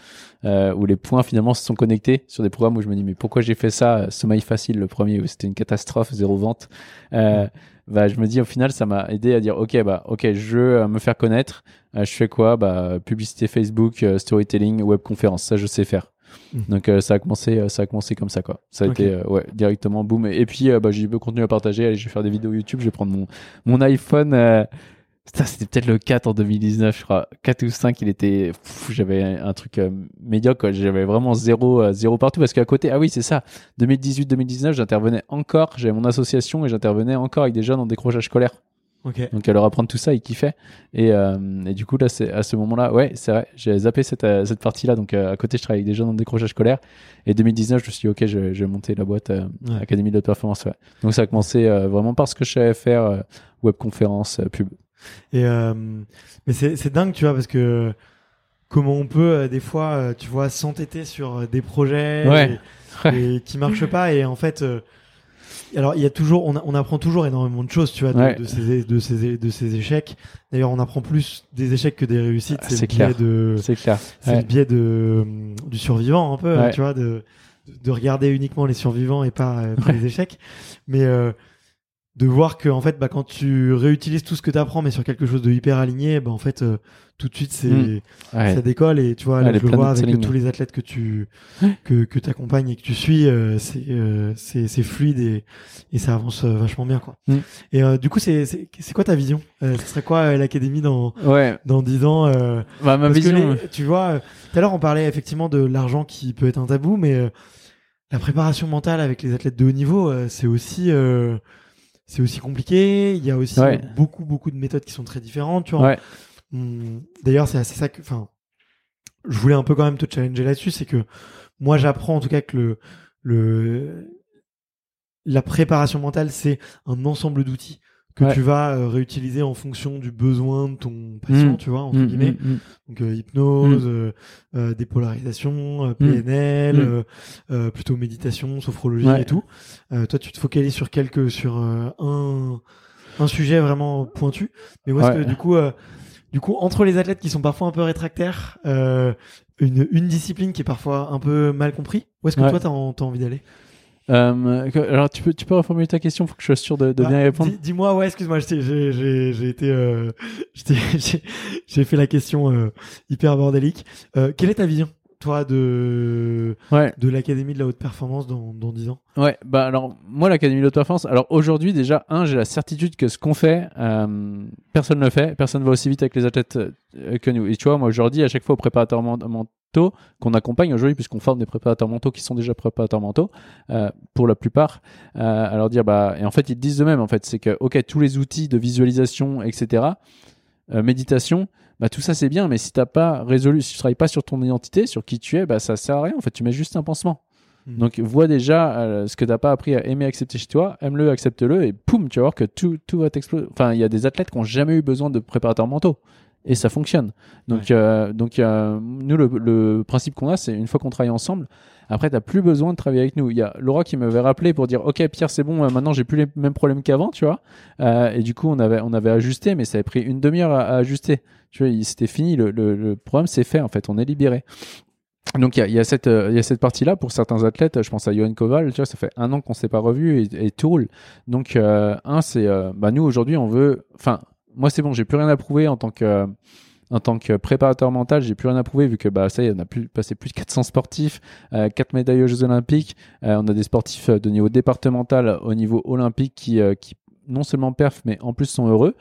euh, où les points finalement se sont connectés sur des programmes où je me dis mais pourquoi j'ai fait ça Sommeil facile, le premier où c'était une catastrophe, zéro vente. Euh, bah, je me dis au final ça m'a aidé à dire ok bah ok je veux euh, me faire connaître. Euh, je fais quoi? Bah publicité Facebook euh, storytelling web conférence ça je sais faire. Mhm. donc euh, ça a commencé euh, ça a commencé comme ça quoi. Ça a été euh, ouais directement boum. Et, et puis bah, j'ai du contenu à partager. Allez je vais faire des vidéos YouTube. Je vais prendre mon mon iPhone c'était peut-être le 4 en 2019 je crois 4 ou 5 il était j'avais un truc euh, médiocre j'avais vraiment zéro euh, zéro partout parce qu'à côté ah oui c'est ça 2018 2019 j'intervenais encore j'avais mon association et j'intervenais encore avec des jeunes en décrochage scolaire donc à leur apprendre tout ça, ils kiffaient. Et, euh, et du coup là, c'est à ce moment-là, ouais, c'est vrai, j'ai zappé cette, cette partie-là. Donc à côté, je travaille avec des jeunes en décrochage scolaire. Et 2019, je me suis dit, ok, je, vais monter la boîte Ouais. Académie de performance. Ouais. Donc ça a commencé vraiment par ce que je savais faire, webconférence, euh, pub. Et euh, mais c'est dingue tu vois parce que comment on peut euh, des fois euh, tu vois s'entêter sur des projets Ouais. et, et qui marchent pas et en fait euh, alors il y a toujours on, on apprend toujours énormément de choses tu vois de, Ouais. de ces de ces de ces échecs d'ailleurs on apprend plus des échecs que des réussites Ah, c'est le biais clair. de C'est clair. c'est Ouais. le biais de du survivant un peu Ouais. tu vois de de regarder uniquement les survivants et pas, pas les échecs mais euh, de voir que en fait bah quand tu réutilises tout ce que tu apprends mais sur quelque chose de hyper aligné bah en fait euh, tout de suite c'est Mm. Ouais. ça décolle et tu vois là, je le vois avec tous les athlètes que tu que que t'accompagnes et que tu suis euh, c'est euh, c'est c'est fluide et et ça avance euh, vachement bien quoi Mm. et euh, du coup c'est c'est c'est quoi ta vision? Euh, ce serait quoi l'académie dans Ouais. dans 10 ans Bah, ma vision. les- tu vois, tout à l'heure on parlait effectivement de l'argent qui peut être un tabou, mais euh, la préparation mentale avec les athlètes de haut niveau, euh, c'est aussi euh, c'est aussi compliqué. Il y a aussi Ouais. beaucoup beaucoup de méthodes qui sont très différentes. Tu vois. Ouais. Hum, D'ailleurs, c'est assez ça que, enfin, je voulais un peu quand même te challenger là-dessus, c'est que moi j'apprends en tout cas que le le la préparation mentale c'est un ensemble d'outils que Ouais. tu vas euh, réutiliser en fonction du besoin de ton patient, Mm. tu vois, entre Mm, guillemets. mm, mm. Donc euh, hypnose, euh, euh, dépolarisation, euh, PNL, Mm. euh, euh, plutôt méditation, sophrologie Ouais. et tout. Euh, toi, tu te focalises sur quelques, sur euh, un, un sujet vraiment pointu. Mais où est-ce Ouais. que du coup, euh, du coup, entre les athlètes qui sont parfois un peu rétractaires, euh, une, une discipline qui est parfois un peu mal compris, où est-ce que toi, t'as t'as envie d'aller? Euh, alors tu peux, tu peux reformuler ta question, faut que je sois sûr de, de Bah, bien répondre. dis- Dis-moi, ouais, excuse-moi, j'ai j'ai- j'ai- j'ai été, euh, j'ai j'ai fait la question euh, hyper bordélique. Euh, quelle est ta vision, toi, de Ouais. de l'académie de la haute performance dans dans 10 ans? Ouais, bah alors moi l'académie de haute performance. Alors aujourd'hui déjà un, j'ai la certitude que ce qu'on fait, euh, personne ne le fait, personne va aussi vite avec les athlètes euh, que nous. Et tu vois, moi aujourd'hui à chaque fois aux préparateurs men- mentaux qu'on accompagne aujourd'hui, puisqu'on forme des préparateurs mentaux qui sont déjà préparateurs mentaux euh, pour la plupart, euh, à leur dire bah et en fait ils disent de même en fait, c'est que ok tous les outils de visualisation etc. euh, méditation, bah tout ça c'est bien, mais si t'as pas résolu, si tu travailles pas sur ton identité, sur qui tu es, bah ça sert à rien. En fait, tu mets juste un pansement. Mm. Donc vois déjà euh, ce que t'as pas appris à aimer accepter chez toi, aime-le, accepte-le et poum, tu vas voir que tout, tout va t'exploser. Enfin, il y a des athlètes qui ont jamais eu besoin de préparateurs mentaux et ça fonctionne. Donc, euh, donc euh, nous le, le principe qu'on a, c'est une fois qu'on travaille ensemble, après t'as plus besoin de travailler avec nous. Il y a Laura qui m'avait rappelé pour dire ok Pierre c'est bon, euh, maintenant j'ai plus les mêmes problèmes qu'avant, tu vois. Euh, et du coup on avait on avait ajusté, mais ça avait pris une demi-heure à, à ajuster. Tu vois, c'était fini. Le, le, le problème c'est fait en fait, on est libéré. donc il y a, y a cette il y a cette partie là pour certains athlètes je pense à Johan Koval tu vois ça fait un an qu'on s'est pas revu et, et tout roule donc euh, un c'est euh, bah nous aujourd'hui on veut enfin moi c'est bon j'ai plus rien à prouver en tant que tant que préparateur mental j'ai plus rien à prouver vu que bah ça y est on a plus passé plus de 400 sportifs euh, 4 médailles aux Jeux Olympiques euh, on a des sportifs de niveau départemental au niveau olympique qui euh, qui non seulement perf mais en plus sont heureux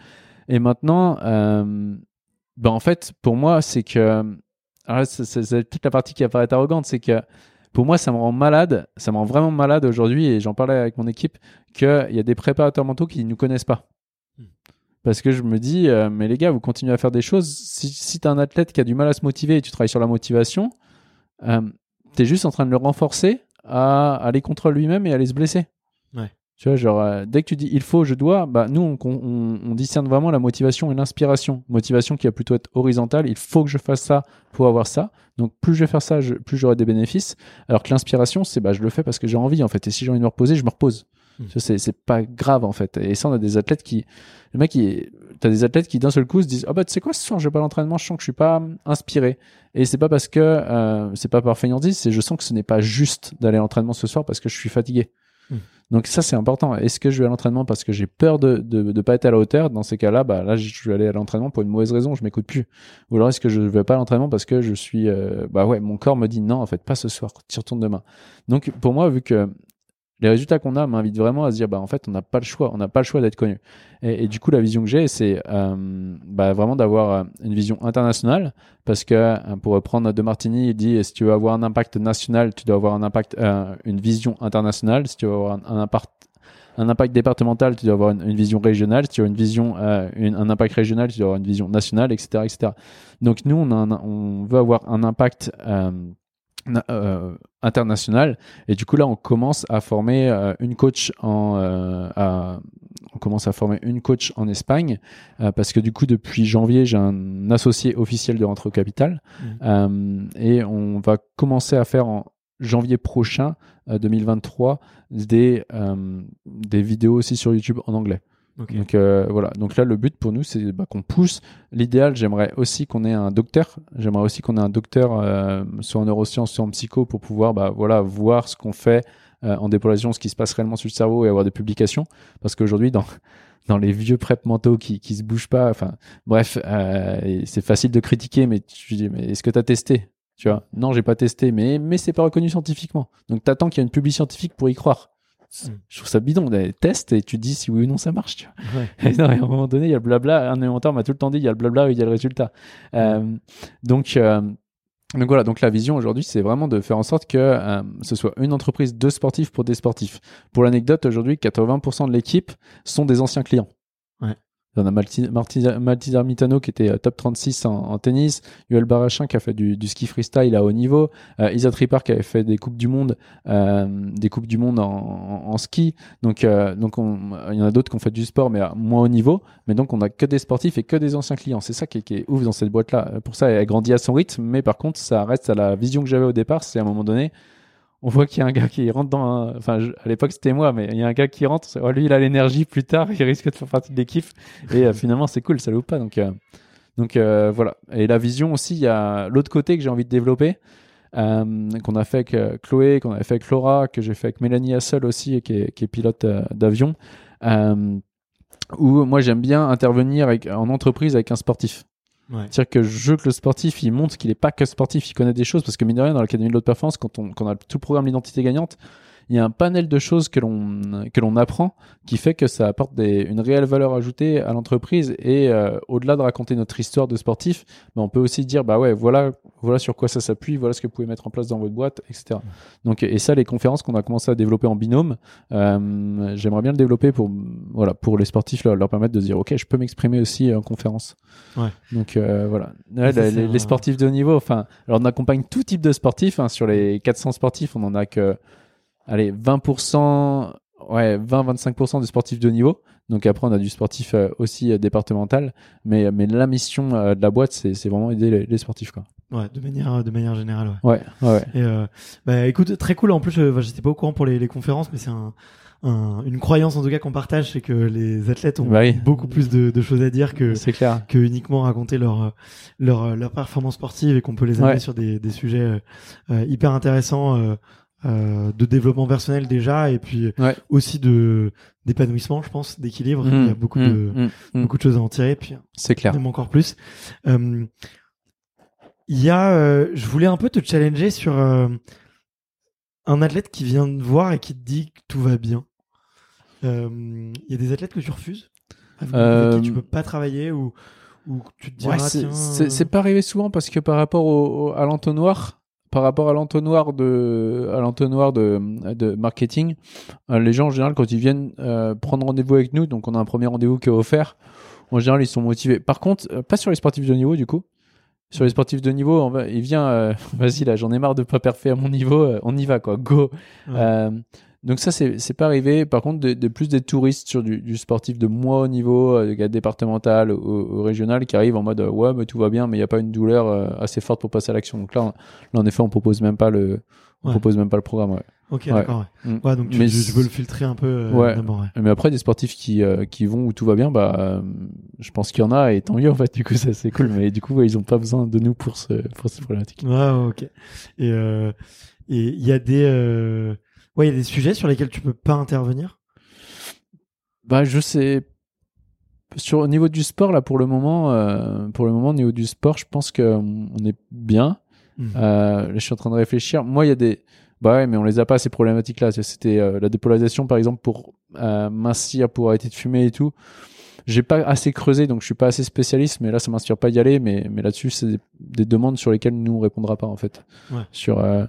et maintenant euh, bah en fait pour moi c'est que c'est toute la partie qui apparaît arrogante, c'est que pour moi, ça me rend malade, ça me rend vraiment malade aujourd'hui, et j'en parlais avec mon équipe, qu'il y a des préparateurs mentaux qui ne nous connaissent pas. Parce que je me dis, euh, mais les gars, vous continuez à faire des choses. Si, si tu as un athlète qui a du mal à se motiver et tu travailles sur la motivation, euh, tu es juste en train de le renforcer à aller contre lui-même et à aller se blesser. Ouais. Tu vois, genre, euh, dès que tu dis il faut, je dois, bah, nous, on, on, on discerne vraiment la motivation et l'inspiration. Motivation qui va plutôt être horizontale. Il faut que je fasse ça pour avoir ça. Donc, plus je vais faire ça, je- plus j'aurai des bénéfices. Alors que l'inspiration, c'est bah, je le fais parce que j'ai envie, en fait. Et si j'ai envie de me reposer, je me repose. Mm. Vois, C'est pas grave, en fait. Et ça, on a des athlètes qui. Le mec, il... t'as des athlètes qui d'un seul coup se disent Ah bah, tu sais quoi, ce soir, je vais pas à l'entraînement, je sens que je suis pas inspiré. Et c'est pas parce que. euh, c'est pas par fainéantise, c'est je sens que ce n'est pas juste d'aller à l'entraînement ce soir parce que je suis fatigué. Mm. Donc ça c'est important. Est-ce que je vais à l'entraînement parce que j'ai peur de, de de pas être à la hauteur? Dans ces cas-là, bah là je vais aller à l'entraînement pour une mauvaise raison, je m'écoute plus. Ou alors est-ce que je vais pas à l'entraînement parce que je suis euh, bah ouais mon corps me dit non en fait pas ce soir, tu retournes demain. Donc pour moi vu que les résultats qu'on a m'invitent vraiment à se dire bah en fait on n'a pas le choix, on n'a pas le choix d'être connu. Et, du coup la vision que j'ai c'est euh, bah, vraiment d'avoir euh, une vision internationale parce que euh, pour reprendre de Martini il dit si tu veux avoir un impact national tu dois avoir un impact une vision internationale si tu veux avoir un, impact un impact départemental, tu dois avoir une, vision régionale. Si tu as une vision, un impact régional, tu dois avoir une vision nationale, etc., etc. Donc nous, on, veut avoir un impact euh, international. Et du coup, là, on commence à former euh, une coach en, euh, à- on commence à former une coach en Espagne euh, parce que du coup, depuis janvier, j'ai un associé officiel de rentrée au capital Euh, et on va commencer à faire en janvier prochain, euh, 2023, des, des vidéos aussi sur YouTube en anglais. Donc euh, voilà. Donc là, le but pour nous, c'est bah, qu'on pousse. L'idéal, j'aimerais aussi qu'on ait un docteur. J'aimerais aussi qu'on ait un docteur, euh, soit en neurosciences, soit en psycho, pour pouvoir, bah, voilà, voir ce qu'on fait euh, en dépolarisation, ce qui se passe réellement sur le cerveau et avoir des publications. Parce qu'aujourd'hui, dans dans les vieux prep mentaux qui qui se bougent pas, enfin bref, c'est facile de critiquer, mais tu dis, mais est-ce que tu as testé? Tu vois? Non, j'ai pas testé, mais mais c'est pas reconnu scientifiquement. Donc t'attends qu'il y ait une publi scientifique pour y croire. Mm. Je trouve ça bidon. Des tests et tu te dis si oui ou non ça marche. Tu vois. Ouais. Et non, et à un moment donné, il y a le blabla. Un élémentaire m'a tout le temps dit il y a le blabla et il y a le résultat. Euh, donc, euh, donc voilà. Donc la vision aujourd'hui, c'est vraiment de faire en sorte que euh, ce soit une entreprise de sportifs pour des sportifs. Pour l'anecdote, aujourd'hui, 80% de l'équipe sont des anciens clients. Ouais. On a Malti- Marti- Maltizar Mitano qui était euh, top 36 en, en tennis, Yuel Barachin qui a fait du, ski freestyle à haut niveau, euh, Isa Tripart qui avait fait des coupes du monde, euh, des coupes du monde en, en- en ski. Donc, donc on- il y en a d'autres qui ont fait du sport mais à moins haut niveau. Mais donc on a que des sportifs et que des anciens clients. C'est ça qui est, qui est ouf dans cette boîte-là. Euh, Pour ça, elle grandit à son rythme, mais par contre, ça reste à la vision que j'avais au départ. C'est à un moment donné, on voit qu'il y a un gars qui rentre dans un... Enfin, à l'époque, c'était moi, mais il y a un gars qui rentre. Oh, lui, il a l'énergie plus tard, il risque de faire partie de l'équipe. Et euh, finalement, c'est cool, ça loupe pas. Donc, euh, euh, voilà. Et la vision aussi, il y a l'autre côté que j'ai envie de développer. qu'on a fait avec Chloé, qu'on avait fait avec Laura, que j'ai fait avec Mélanie Hassel aussi, qui est, est pilote d'avion, où moi j'aime bien intervenir en entreprise avec un sportif. C'est-à-dire que je veux que le sportif, il montre qu'il n'est pas que sportif, il connaît des choses, parce que mine de rien, dans l'Académie de l'Haute Performance, quand on, quand on a tout le programme L'identité gagnante, il y a un panel de choses que l'on que l'on apprend qui fait que ça apporte des, une réelle valeur ajoutée à l'entreprise et euh, au-delà de raconter notre histoire de sportif, ben on peut aussi dire bah ouais voilà voilà sur quoi ça s'appuie, voilà ce que vous pouvez mettre en place dans votre boîte, etc. Donc et ça les conférences qu'on a commencé à développer en binôme, euh, j'aimerais bien le développer pour voilà pour les sportifs leur, leur permettre de se dire ok je peux m'exprimer aussi en conférence. Ouais. Donc euh, voilà Ouais, les sportifs de haut niveau, enfin alors on accompagne tout type de sportifs hein, sur les 400 sportifs on en a que allez, 20%, ouais, 20-25% de sportifs de haut niveau. Donc après, on a du sportif euh, aussi euh, départemental. Mais, mais la mission euh, de la boîte, c'est vraiment aider les, les sportifs. Quoi. Ouais, de manière, de manière générale. Ouais. Ouais, ouais. Et euh, bah, écoute, très cool. En plus, j'étais pas au courant pour les, les conférences, mais c'est un, un- une croyance en tout cas qu'on partage, c'est que les athlètes ont Bah oui. beaucoup plus de, de choses à dire que, clair. que uniquement raconter leur, leur, leur performance sportive et qu'on peut les amener Ouais. sur des, des sujets euh, euh, hyper intéressants euh, euh, de développement personnel déjà et puis Ouais. aussi de d'épanouissement, je pense, d'équilibre. Il y a Mm, beaucoup de mm, mm. beaucoup de choses à en tirer. Puis C'est clair. même encore plus. Euh, Il y a, euh, je voulais un peu te challenger sur un athlète qui vient te voir et qui te dit que tout va bien. Il y a des athlètes que tu refuses, avec qui tu peux pas travailler ou ou tu te dis Ouais, c'est- pas arrivé souvent parce que par rapport au, au- à l'entonnoir, par rapport à l'entonnoir de, à l'entonnoir de, de marketing, euh, les gens en général quand ils viennent euh, prendre rendez-vous avec nous, donc on a un premier rendez-vous qui est offert, en général ils sont motivés. Par contre, euh, pas sur les sportifs de niveau du coup. Sur les sportifs de niveau, on va, il vient, euh, vas-y là, j'en ai marre de pas parfait à mon niveau, euh, on y va quoi, go. Ouais. Donc ça, c'est pas arrivé. Par contre, de, de plus des touristes sur du, du sportif de moins haut niveau, euh, gars départemental ou, ou régional, qui arrivent en mode euh, ouais, mais tout va bien, mais il n'y a pas une douleur euh, assez forte pour passer à l'action. Donc là, on- là, en effet, on propose même pas le, on Ouais. propose même pas le programme. Ouais. Ok, ouais. d'accord. Ouais. Mm. Ouais, donc tu, Mais je, veux le filtrer un peu euh. Mais après, des sportifs qui, euh, qui vont où tout va bien, bah, euh, je pense qu'il y en a et tant mieux en fait. Du coup, ça c'est cool. Mais du coup, ouais, ils ont pas besoin de nous pour ce, pour cette problématique. Ouais, ouais, ok. Et euh, et il y a des euh, ouais, il y a des sujets sur lesquels tu peux pas intervenir? Bah, je sais. Sur au niveau du sport là pour le moment, euh, pour le moment au niveau du sport, je pense que on est bien. Mm. Euh, là, je suis en train de réfléchir. Moi, il y a des. Bah ouais, mais on les a pas ces problématiques là. C'était euh, la dépolarisation par exemple pour mincir, pour arrêter de fumer et tout. J'ai pas assez creusé donc je suis pas assez spécialiste, mais là ça m'inspire pas d'y aller. Mais, mais là-dessus, c'est des, des demandes sur lesquelles nous on répondra pas en fait. Ouais. Sur. euh,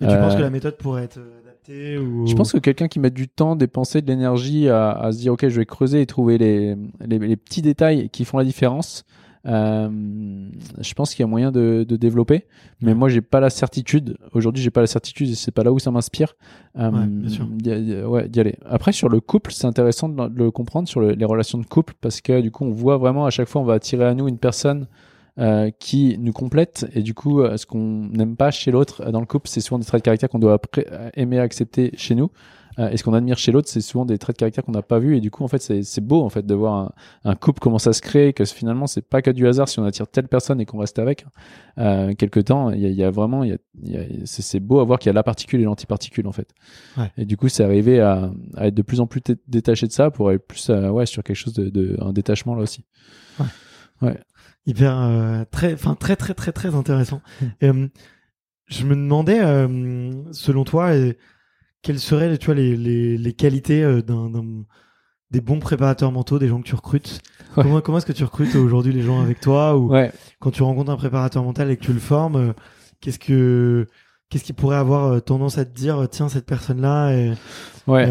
tu penses que la méthode pourrait être ou je pense que quelqu'un qui met du temps, dépenser de l'énergie à, à se dire ok je vais creuser et trouver les, les, les petits détails qui font la différence, euh, je pense qu'il y a moyen de, de développer. Mais moi j'ai pas la certitude. Aujourd'hui j'ai pas la certitude et c'est pas là où ça m'inspire. euh, Ouais, bien sûr. d'y- ouais, aller. Après sur le couple c'est intéressant de, le- de le comprendre sur le- les relations de couple parce que du coup on voit vraiment à chaque fois on va attirer à nous une personne euh, qui nous complète. Et du coup euh, ce qu'on n'aime pas chez l'autre euh, dans le couple c'est souvent des traits de caractère qu'on doit aimer accepter chez nous. Euh, et ce qu'on admire chez l'autre c'est souvent des traits de caractère qu'on n'a pas vu et du coup en fait c'est beau en fait de voir un, un couple comment ça se crée que finalement c'est pas que du hasard si on attire telle personne et qu'on reste avec. Euh, quelque temps il y y a vraiment il y a, il y a- c'est beau à voir qu'il y a la particule et l'antiparticule en fait. Ouais. et du coup c'est arrivé à, à être de plus en plus dé- détaché de ça pour aller plus euh, ouais sur quelque chose de, de un détachement là aussi hyper euh, très enfin très très très très intéressant. Mm. Euh, je me demandais euh, selon toi euh, quelles seraient tu vois les les, les qualités d'un d'un- des bons préparateurs mentaux, des gens que tu recrutes. Ouais. Comment comment est-ce que tu recrutes aujourd'hui les gens avec toi ou ouais quand tu rencontres un préparateur mental et que tu le formes, euh, qu'est-ce que qu'est-ce qui pourrait avoir tendance à te dire tiens cette personne là ouais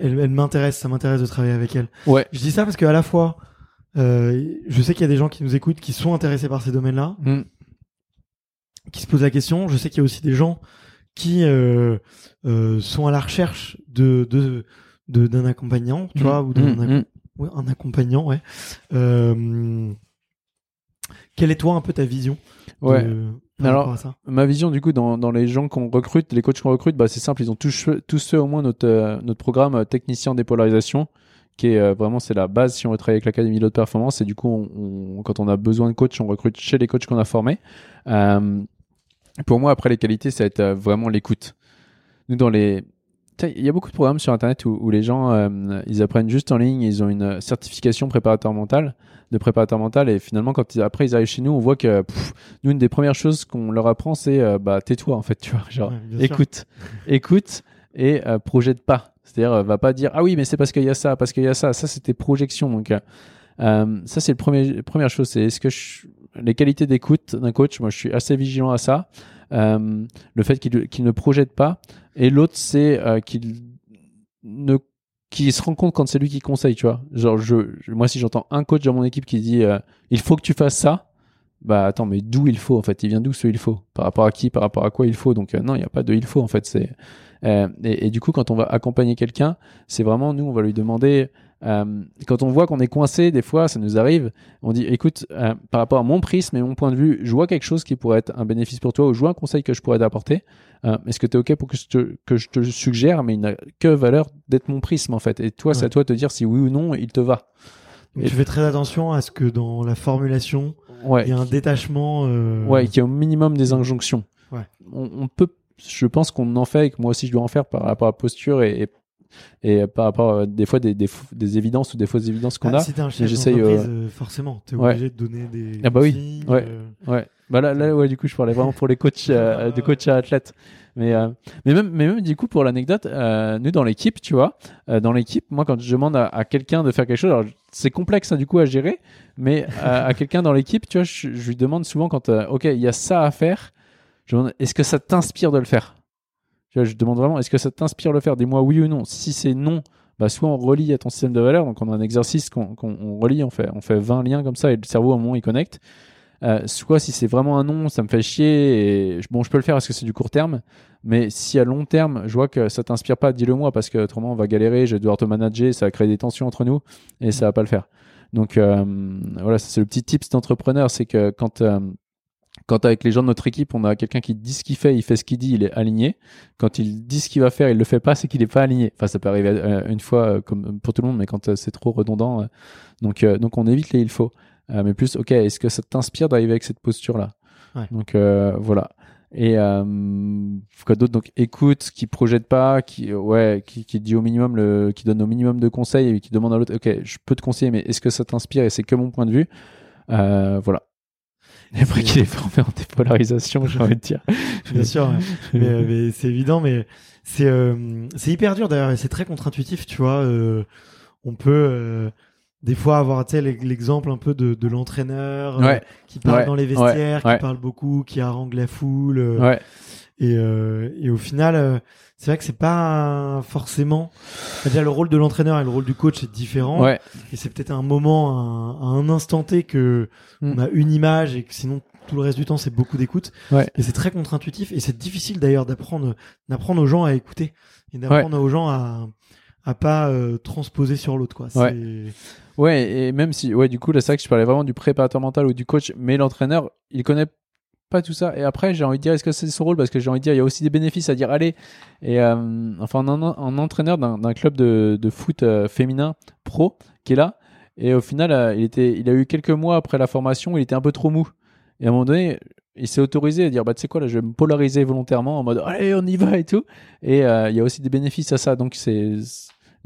elle, elle m'intéresse, ça m'intéresse de travailler avec elle. ouais Je dis ça parce que à la fois euh, je sais qu'il y a des gens qui nous écoutent qui sont intéressés par ces domaines-là, Mm. qui se posent la question. Je sais qu'il y a aussi des gens qui euh, euh, sont à la recherche de de de- d'un accompagnant, tu vois, ou d'un Mm, ac- mm. ouais, un accompagnant, ouais. Quelle est toi un peu ta vision de- Ouais. par Alors, ça? ma vision du coup dans, dans les gens qu'on recrute, les coachs qu'on recrute, bah, c'est simple, ils ont tous, tous ceux au moins notre, euh, notre programme euh, technicien en dépolarisation, qui est euh, vraiment c'est la base si on veut travailler avec l'académie de performance. Et du coup, on, on- quand on a besoin de coach, on recrute chez les coachs qu'on a formés. Euh, pour moi, après les qualités, ça va être euh, vraiment l'écoute. Nous dans les il y a beaucoup de programmes sur internet où, où les gens euh, ils apprennent juste en ligne, ils ont une certification préparateur mental de préparateur mental et finalement quand ils, après ils arrivent chez nous, on voit que pff, nous une des premières choses qu'on leur apprend c'est euh, bah tais-toi en fait, tu vois, genre Ouais, écoute, écoute et euh, projette pas. C'est-à-dire euh, va pas dire ah oui mais c'est parce qu'il y a ça, parce qu'il y a ça, ça c'était projection donc euh, ça c'est le premier première chose c'est est-ce que les qualités d'écoute d'un coach, moi je suis assez vigilant à ça. Le fait qu'il ne projette pas et l'autre c'est qu'il ne se rend compte quand c'est lui qui conseille, tu vois. Genre, je, moi, si j'entends un coach dans mon équipe qui dit il faut que tu fasses ça, bah attends, mais d'où il faut en fait? Il vient d'où ce il faut? Par rapport à qui? Par rapport à quoi il faut? Donc euh, non, il n'y a pas de il faut en fait. C'est euh, et, et du coup, quand on va accompagner quelqu'un, c'est vraiment nous, on va lui demander euh, quand on voit qu'on est coincé, des fois, ça nous arrive, on dit, écoute, par rapport à mon prisme et mon point de vue, je vois quelque chose qui pourrait être un bénéfice pour toi ou je vois un conseil que je pourrais t'apporter. Est-ce que tu es OK pour que je, te, que je te suggère, mais il n'a que valeur d'être mon prisme, en fait. Et toi, c'est à toi de te dire si oui ou non il te va. Donc, Et- tu fais très attention à ce que dans la formulation, Ouais. il y a un détachement. euh, Ouais, qu'il y a au minimum des injonctions. Ouais. On, on peut, je pense qu'on en fait et que moi aussi je dois en faire par rapport à la posture et, et, et par rapport à des fois des, des, évidences ou des fausses évidences qu'on ah, a. Si un chef j'essaye, euh, euh, forcément, t'es ouais. obligé de donner des. Ah bah oui, ouais. euh, Ouais. Bah là, là, ouais, du coup, je parlais vraiment pour les coachs, euh, de coachs à athlètes. Mais, euh, mais même, mais même, du coup, pour l'anecdote, euh, nous, dans l'équipe, tu vois, euh, dans l'équipe, moi, quand je demande à, quelqu'un de faire quelque chose, alors, c'est complexe, hein, du coup, à gérer, mais à, quelqu'un dans l'équipe, tu vois, je, lui demande souvent quand, OK, il y a ça à faire, je demande, est-ce que ça t'inspire de le faire? Tu vois, je demande vraiment, est-ce que ça t'inspire de le faire? Dis-moi oui ou non. Si c'est non, bah, soit on relie à ton système de valeurs, donc on a un exercice qu'on on relie, on fait, on fait 20 liens comme ça, et le cerveau, à un moment, il connecte. Euh, soit si c'est vraiment un non, ça me fait chier. Et bon, je peux le faire parce que c'est du court terme. Mais si à long terme, je vois que ça t'inspire pas, dis-le moi parce que autrement on va galérer. Je vais devoir te manager, ça va créer des tensions entre nous et ça va pas le faire. Donc euh, voilà, c'est le petit tips d'entrepreneur, c'est que quand euh, quand avec les gens de notre équipe, on a quelqu'un qui dit ce qu'il fait, il fait ce qu'il dit, il est aligné. Quand il dit ce qu'il va faire, il le fait pas, c'est qu'il est pas aligné. Enfin, ça peut arriver une fois comme pour tout le monde, mais quand c'est trop redondant, donc donc on évite les il faut. Euh, mais plus, ok, est-ce que ça t'inspire d'arriver avec cette posture-là? Ouais. Donc euh, voilà. Et euh, quoi d'autre? Donc écoute, qui projette pas, qui ouais, qui, qui dit au minimum le, qui donne au minimum de conseils et qui demande à l'autre, ok, je peux te conseiller, mais est-ce que ça t'inspire? Et c'est que mon point de vue Euh, Voilà. Et après qu'il est formé en dépolarisation, j'ai envie de dire. Bien sûr, ouais. mais, euh, mais c'est évident, mais c'est euh, c'est hyper dur d'ailleurs et c'est très contre-intuitif, tu vois. euh, on peut euh, des fois avoir l'exemple un peu de, de l'entraîneur euh, Ouais. qui parle Ouais, dans les vestiaires, ouais. qui parle beaucoup, qui harangue la foule. euh, Ouais. et, euh, et au final, euh, c'est vrai que c'est pas forcément. Déjà, le rôle de l'entraîneur et le rôle du coach est différent. Ouais. Et c'est peut-être un moment, un- à un instant T que Mm. on a une image et que sinon tout le reste du temps c'est beaucoup d'écoute. Ouais. Et c'est très contre-intuitif et c'est difficile d'ailleurs d'apprendre, d'apprendre aux gens à écouter et d'apprendre aux gens à à pas euh, transposer sur l'autre quoi. Ouais. Ouais, et même si, ouais, du coup, là, c'est vrai que je parlais vraiment du préparateur mental ou du coach, mais l'entraîneur, il connaît pas tout ça. Et après, j'ai envie de dire, est-ce que c'est son rôle? Parce que j'ai envie de dire, il y a aussi des bénéfices à dire, allez, et euh, enfin, un, un entraîneur d'un club de, de foot euh, féminin pro qui est là, et au final, il, était, il a eu quelques mois après la formation, il était un peu trop mou. Et à un moment donné, il s'est autorisé à dire, bah, tu sais quoi, là, je vais me polariser volontairement en mode, allez, on y va et tout. Et il y a aussi des bénéfices à ça. Donc, c'est.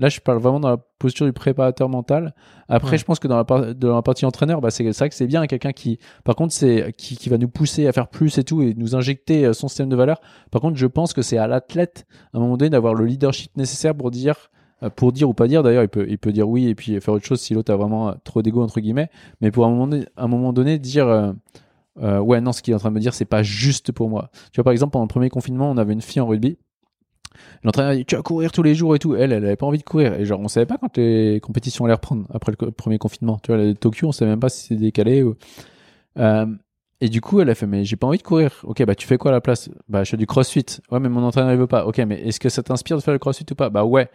Là, je parle vraiment dans la posture du préparateur mental. Après, Ouais. je pense que dans la, par- dans la partie entraîneur, bah, c'est vrai que c'est bien quelqu'un qui, par contre, c'est qui, qui va nous pousser à faire plus et tout et nous injecter euh, son système de valeur. Par contre, je pense que c'est à l'athlète à un moment donné d'avoir le leadership nécessaire pour dire, euh, pour dire ou pas dire. D'ailleurs, il peut, il peut dire oui et puis faire autre chose si l'autre a vraiment euh, trop d'ego entre guillemets. Mais pour un moment donné, un moment donné dire euh, euh, ouais non, ce qu'il est en train de me dire, c'est pas juste pour moi. Tu vois, par exemple, pendant le premier confinement, on avait une fille en rugby. L'entraîneur a dit tu vas courir tous les jours et tout. Elle, elle avait pas envie de courir. Et genre, on savait pas quand les compétitions allaient reprendre après le premier confinement. Tu vois, Tokyo, on savait même pas si c'était décalé ou. Euh, et du coup, elle a fait mais j'ai pas envie de courir. Ok, bah tu fais quoi à la place? Bah je fais du CrossFit. Ouais, mais mon entraîneur il veut pas. Ok, mais est-ce que ça t'inspire de faire le CrossFit ou pas? Bah ouais.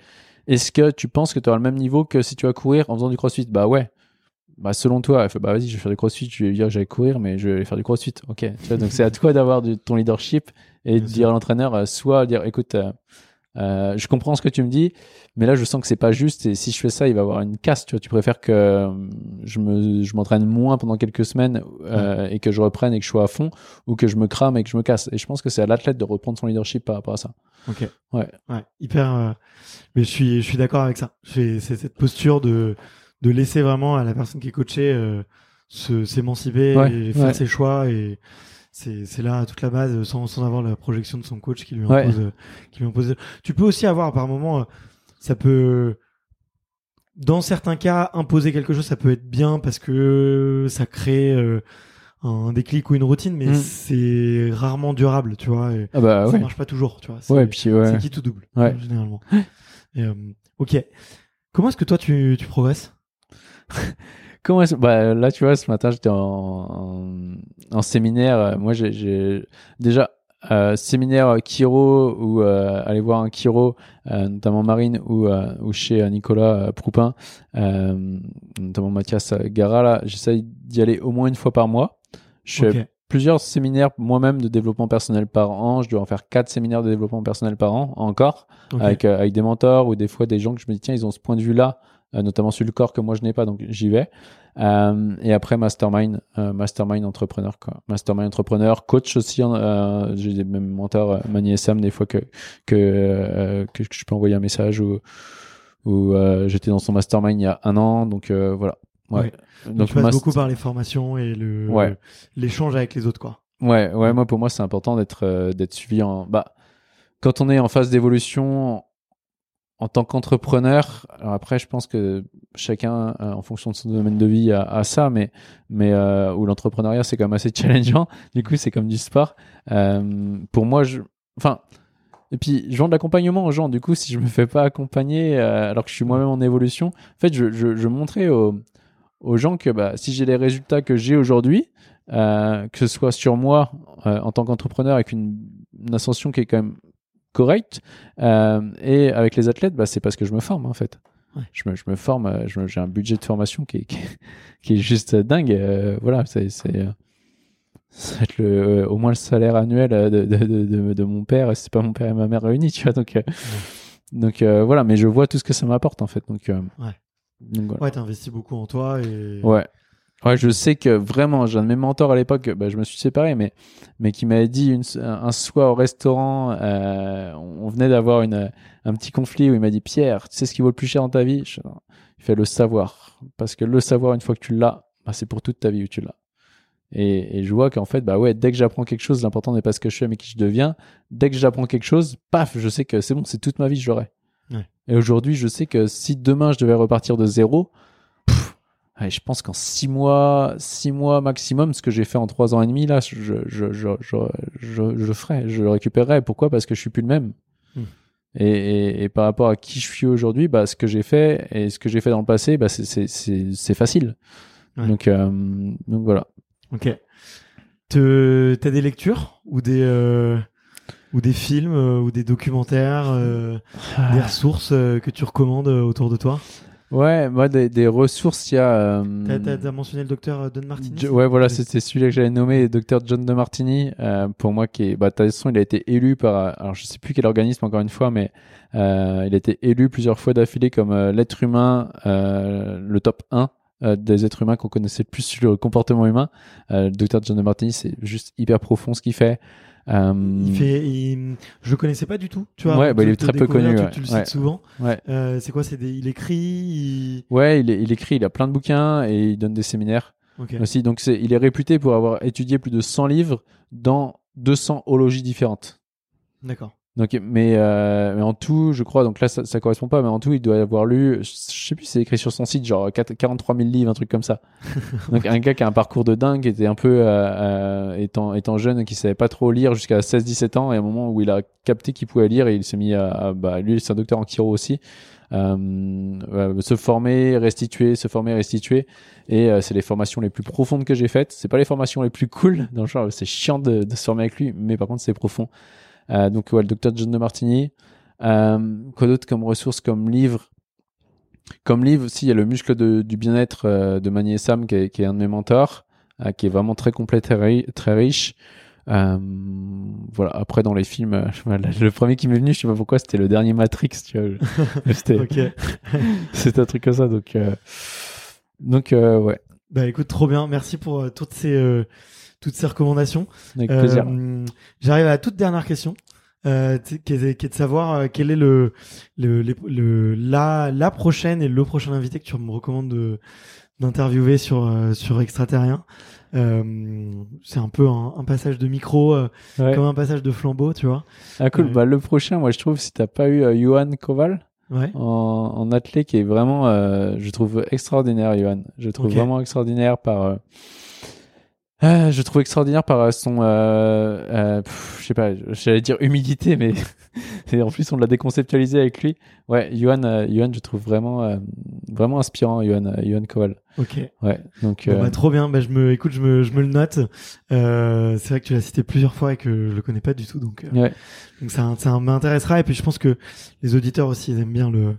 Est-ce que tu penses que tu auras le même niveau que si tu vas courir en faisant du CrossFit? Bah ouais. Bah selon toi, elle fait bah vas-y, je vais faire du CrossFit. Je vais lui dire que j'allais courir, mais je vais aller faire du CrossFit. Ok. Tu vois, donc c'est à toi d'avoir ton leadership et de dire à l'entraîneur euh, soit dire écoute. euh, euh, je comprends ce que tu me dis, mais là je sens que c'est pas juste et si je fais ça, il va y avoir une casse. Tu vois, tu préfères que je me, je m'entraîne moins pendant quelques semaines et que je reprenne et que je sois à fond, ou que je me crame et que je me casse. Et je pense que c'est à l'athlète de reprendre son leadership par rapport à ça. Ok. Ouais. Ouais. Hyper. Mais je suis, je suis d'accord avec ça. C'est cette posture de de laisser vraiment à la personne qui est coachée euh, se s'émanciper Ouais, et faire ouais. ses choix et c'est c'est là toute la base sans sans avoir la projection de son coach qui lui impose euh, qui lui impose. Tu peux aussi avoir par moment euh, ça peut dans certains cas imposer quelque chose ça peut être bien parce que ça crée euh, un déclic ou une routine mais Mm. c'est rarement durable tu vois et Ah bah ça ouais. marche pas toujours tu vois C'est- Ouais, puis ouais. c'est qui tout double, Ouais. généralement. Et, euh, ok. Comment est-ce que toi tu, tu progresses? Comment est-ce... bah, là, tu vois, ce matin, j'étais en, en, en séminaire. Moi, j'ai, j'ai déjà euh, séminaire Kiro ou euh, aller voir un Kiro, euh, notamment Marine ou, euh, ou chez Nicolas Proupin, notamment Mathias Gara, là, j'essaye d'y aller au moins une fois par mois. Je fais plusieurs séminaires moi-même de développement personnel par an. Je dois en faire quatre séminaires de développement personnel par an encore, avec, avec des mentors ou des fois des gens que je me dis, tiens, ils ont ce point de vue-là, euh, notamment sur le corps que moi je n'ai pas, donc j'y vais. Euh, et après, mastermind, euh, mastermind entrepreneur, quoi. Mastermind entrepreneur, coach aussi. hein, euh, J'ai des mêmes mentors, euh, Mani et Sam, des fois que, que, euh, que je peux envoyer un message ou, euh, j'étais dans son mastermind il y a un an, donc euh, voilà. Ouais. Ouais. Donc, tu passes beaucoup par les formations et le Ouais. l'échange avec les autres, quoi. Ouais, ouais, moi pour moi c'est important d'être euh, d'être suivi en bah quand on est en phase d'évolution en tant qu'entrepreneur. Alors après, je pense que chacun, euh, en fonction de son domaine de vie, a, ça, mais mais euh, où l'entrepreneuriat c'est quand même assez challengeant. Du coup, c'est comme du sport. Euh, pour moi, je, enfin. Et puis, je vends de l'accompagnement aux gens. Du coup, si je me fais pas accompagner alors que je suis moi-même en évolution, en fait, je, je, montrais aux, aux gens que bah, si j'ai les résultats que j'ai aujourd'hui, que ce soit sur moi en tant qu'entrepreneur avec une, une ascension qui est quand même correcte, euh, et avec les athlètes, bah, c'est parce que je me forme en fait. Ouais. Je, me, je me forme, euh, j'ai un budget de formation qui est, qui est, qui est juste dingue. euh, voilà, c'est le, au moins le salaire annuel de, de, de, mon père, c'est pas mon père et ma mère réunis, tu vois. Donc, euh, donc voilà, mais je vois tout ce que ça m'apporte en fait. Donc, Ouais. donc voilà. Ouais, t'investis beaucoup en toi et. Ouais. Ouais, je sais que vraiment, j'ai un de mes mentors à l'époque, bah, je me suis séparé, mais, mais qui m'avait dit une, un soir au restaurant, euh, on venait d'avoir une, un petit conflit où il m'a dit Pierre, tu sais ce qui vaut le plus cher dans ta vie? Je- Il fait le savoir. Parce que le savoir, une fois que tu l'as, bah, c'est pour toute ta vie où tu l'as. Et, et je vois qu'en fait, bah ouais, dès que j'apprends quelque chose, l'important n'est pas ce que je fais, mais qui je deviens. Dès que j'apprends quelque chose, paf, je sais que c'est bon, c'est toute ma vie, je l'aurai. Ouais. Et aujourd'hui, je sais que si demain je devais repartir de zéro, je pense qu'en six mois, six mois maximum, ce que j'ai fait en trois ans et demi, là, je, je, je, je, je, je, ferai, je le récupérerai. Pourquoi? Parce que je suis plus le même. Hmm. Et, et, et par rapport à qui je suis aujourd'hui, bah, ce que j'ai fait et ce que j'ai fait dans le passé, bah, c'est- c'est c'est- c'est facile. Ouais. Donc, euh, donc voilà. Ok. Te- T'as des lectures ou des euh, ou des films euh, ou des documentaires, euh, des ressources que tu recommandes autour de toi? Ouais, moi, des, des ressources, il y a. euh, T'as mentionné le docteur euh, Don Martini Jo- ouais, voilà, c'était celui-là que j'avais nommé, Dr John de Martini. euh, pour moi, qui est, bah, de toute façon, il a été élu par, alors je sais plus quel organisme encore une fois, mais euh, il a été élu plusieurs fois d'affilée comme l'être humain, le top 1 euh, des êtres humains qu'on connaissait le plus sur le comportement humain. Le Dr John de Martini, c'est juste hyper profond ce qu'il fait. Euh, Il fait, il- je le connaissais pas du tout. Tu vois, Ouais, bah, il est très peu connu, Tu, ouais. tu le Ouais. cites souvent. Ouais. Euh, c'est quoi C'est des, il écrit. Il... Ouais, il, écrit, il a plein de bouquins et il donne des séminaires. Ok. aussi. Donc c'est, il est réputé pour avoir étudié plus de 100 livres dans 200 ologies différentes. D'accord. Donc, mais, euh, mais en tout, je crois, donc là ça, ça correspond pas, mais en tout, il doit avoir lu, je sais plus, c'est écrit sur son site, genre 4 43 000 livres, un truc comme ça. donc un gars qui a un parcours de dingue, qui était un peu, euh, euh, étant, étant jeune, qui savait pas trop lire jusqu'à 16-17 ans, et à un moment où il a capté qu'il pouvait lire, et il s'est mis à, à- bah, lui, c'est un docteur en chiro aussi, euh, euh, se former, restituer, se former, restituer. Et euh, c'est les formations les plus profondes que j'ai faites. C'est pas les formations les plus cool, dans le genre, c'est chiant de, de se former avec lui, mais par contre, c'est profond. Euh, donc, ouais, le docteur John de Martini. Euh, quoi d'autre comme ressources, comme livre Comme livre aussi, il y a le muscle de- du bien-être euh, de Mani et Sam, qui est, qui est un de mes mentors, euh, qui est vraiment très complet, très, très riche. Euh, voilà. Après, dans les films, voilà, le premier qui m'est venu, je sais pas pourquoi, c'était le dernier Matrix. Tu vois, c'était c'était un truc comme ça. Donc, euh, donc euh, ouais, Bah écoute, trop bien. Merci pour toutes ces euh, toutes ces recommandations. avec plaisir. Euh, J'arrive à la toute dernière question, euh, qui, est, qui est de savoir euh, quel est le, le, le, le- la, la prochaine et le prochain invité que tu me recommandes de d'interviewer sur euh, sur extraterrien. Euh, c'est un peu un, un passage de micro, euh, Ouais. comme un passage de flambeau, tu vois. Ah cool. Ouais. Bah, le prochain, moi je trouve, si t'as pas eu euh, Johan Koval Ouais. en, en athlète, qui est vraiment, euh, je trouve extraordinaire, Johan. Je trouve vraiment extraordinaire par. Euh, Ah, je trouve extraordinaire par son, euh, euh, pff, je sais pas, j'allais dire humilité, mais et en plus on l'a déconceptualisé avec lui. Ouais, Johan, euh, Johan, je trouve vraiment, euh, vraiment inspirant, Johan, euh, Johan Kowal. Ok. Ouais, donc Bon, euh, bah, trop bien. Bah, je me, écoute, je me, je me le note. Euh, c'est vrai que tu l'as cité plusieurs fois et que je le connais pas du tout, donc, euh, ouais, donc ça, ça m'intéressera. Et puis je pense que les auditeurs aussi ils aiment bien le,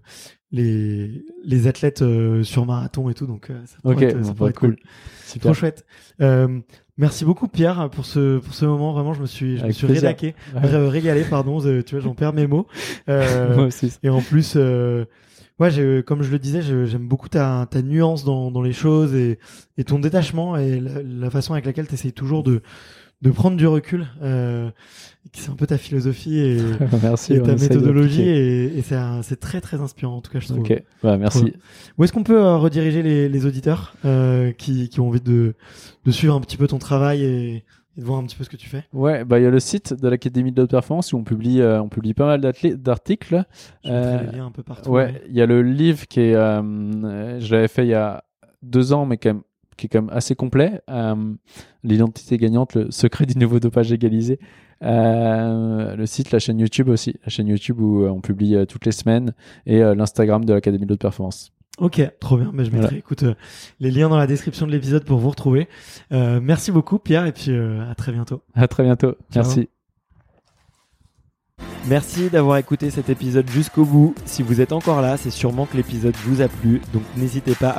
les, les athlètes euh, sur marathon et tout, donc euh, ça pourrait être, ça bah, pourrait être cool, cool. super. Trop chouette. Euh, merci beaucoup Pierre pour ce, pour ce moment. Vraiment, je me suis, je me suis plaisir. rélaqué, Ouais. ré- régalé, pardon. Tu vois, j'en perds mes mots. Euh, Moi aussi. Et en plus, euh, ouais, comme je le disais, j'aime beaucoup ta, ta nuance dans, dans les choses et, et ton détachement et la, la façon avec laquelle tu essayes toujours de, de prendre du recul. Euh, c'est un peu ta philosophie et, merci. et on ta méthodologie et, et c'est très très inspirant en tout cas, je trouve. Ok, bah, merci. Où est-ce qu'on peut euh, rediriger les, les auditeurs euh, qui, qui ont envie de, de suivre un petit peu ton travail et, et de voir un petit peu ce que tu fais? Ouais, bah il y a le site de l'Académie de haute performance où on publie, euh, on publie pas mal d'articles. Je mettrai les liens un peu partout. Ouais, il y a le livre qui est, je l'avais fait il y a deux ans, mais quand même, qui est quand même assez complet. Euh, L'identité gagnante, le secret du nouveau dopage égalisé. Euh, le site, la chaîne YouTube aussi, la chaîne YouTube où euh, on publie euh, toutes les semaines et euh, l'Instagram de l'Académie de haute performance. Ok, trop bien. Mais je mettrai, Voilà. écoute, euh, les liens dans la description de l'épisode pour vous retrouver. Euh, merci beaucoup, Pierre, et puis euh, à très bientôt. À très bientôt. Ciao. Merci. Merci d'avoir écouté cet épisode jusqu'au bout. Si vous êtes encore là, c'est sûrement que l'épisode vous a plu, donc n'hésitez pas.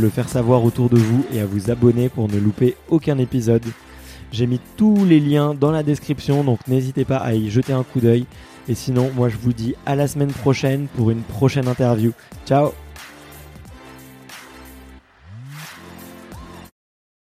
Le faire savoir autour de vous et à vous abonner pour ne louper aucun épisode. J'ai mis tous les liens dans la description, donc n'hésitez pas à y jeter un coup d'œil. Et sinon, moi je vous dis à la semaine prochaine pour une prochaine interview. Ciao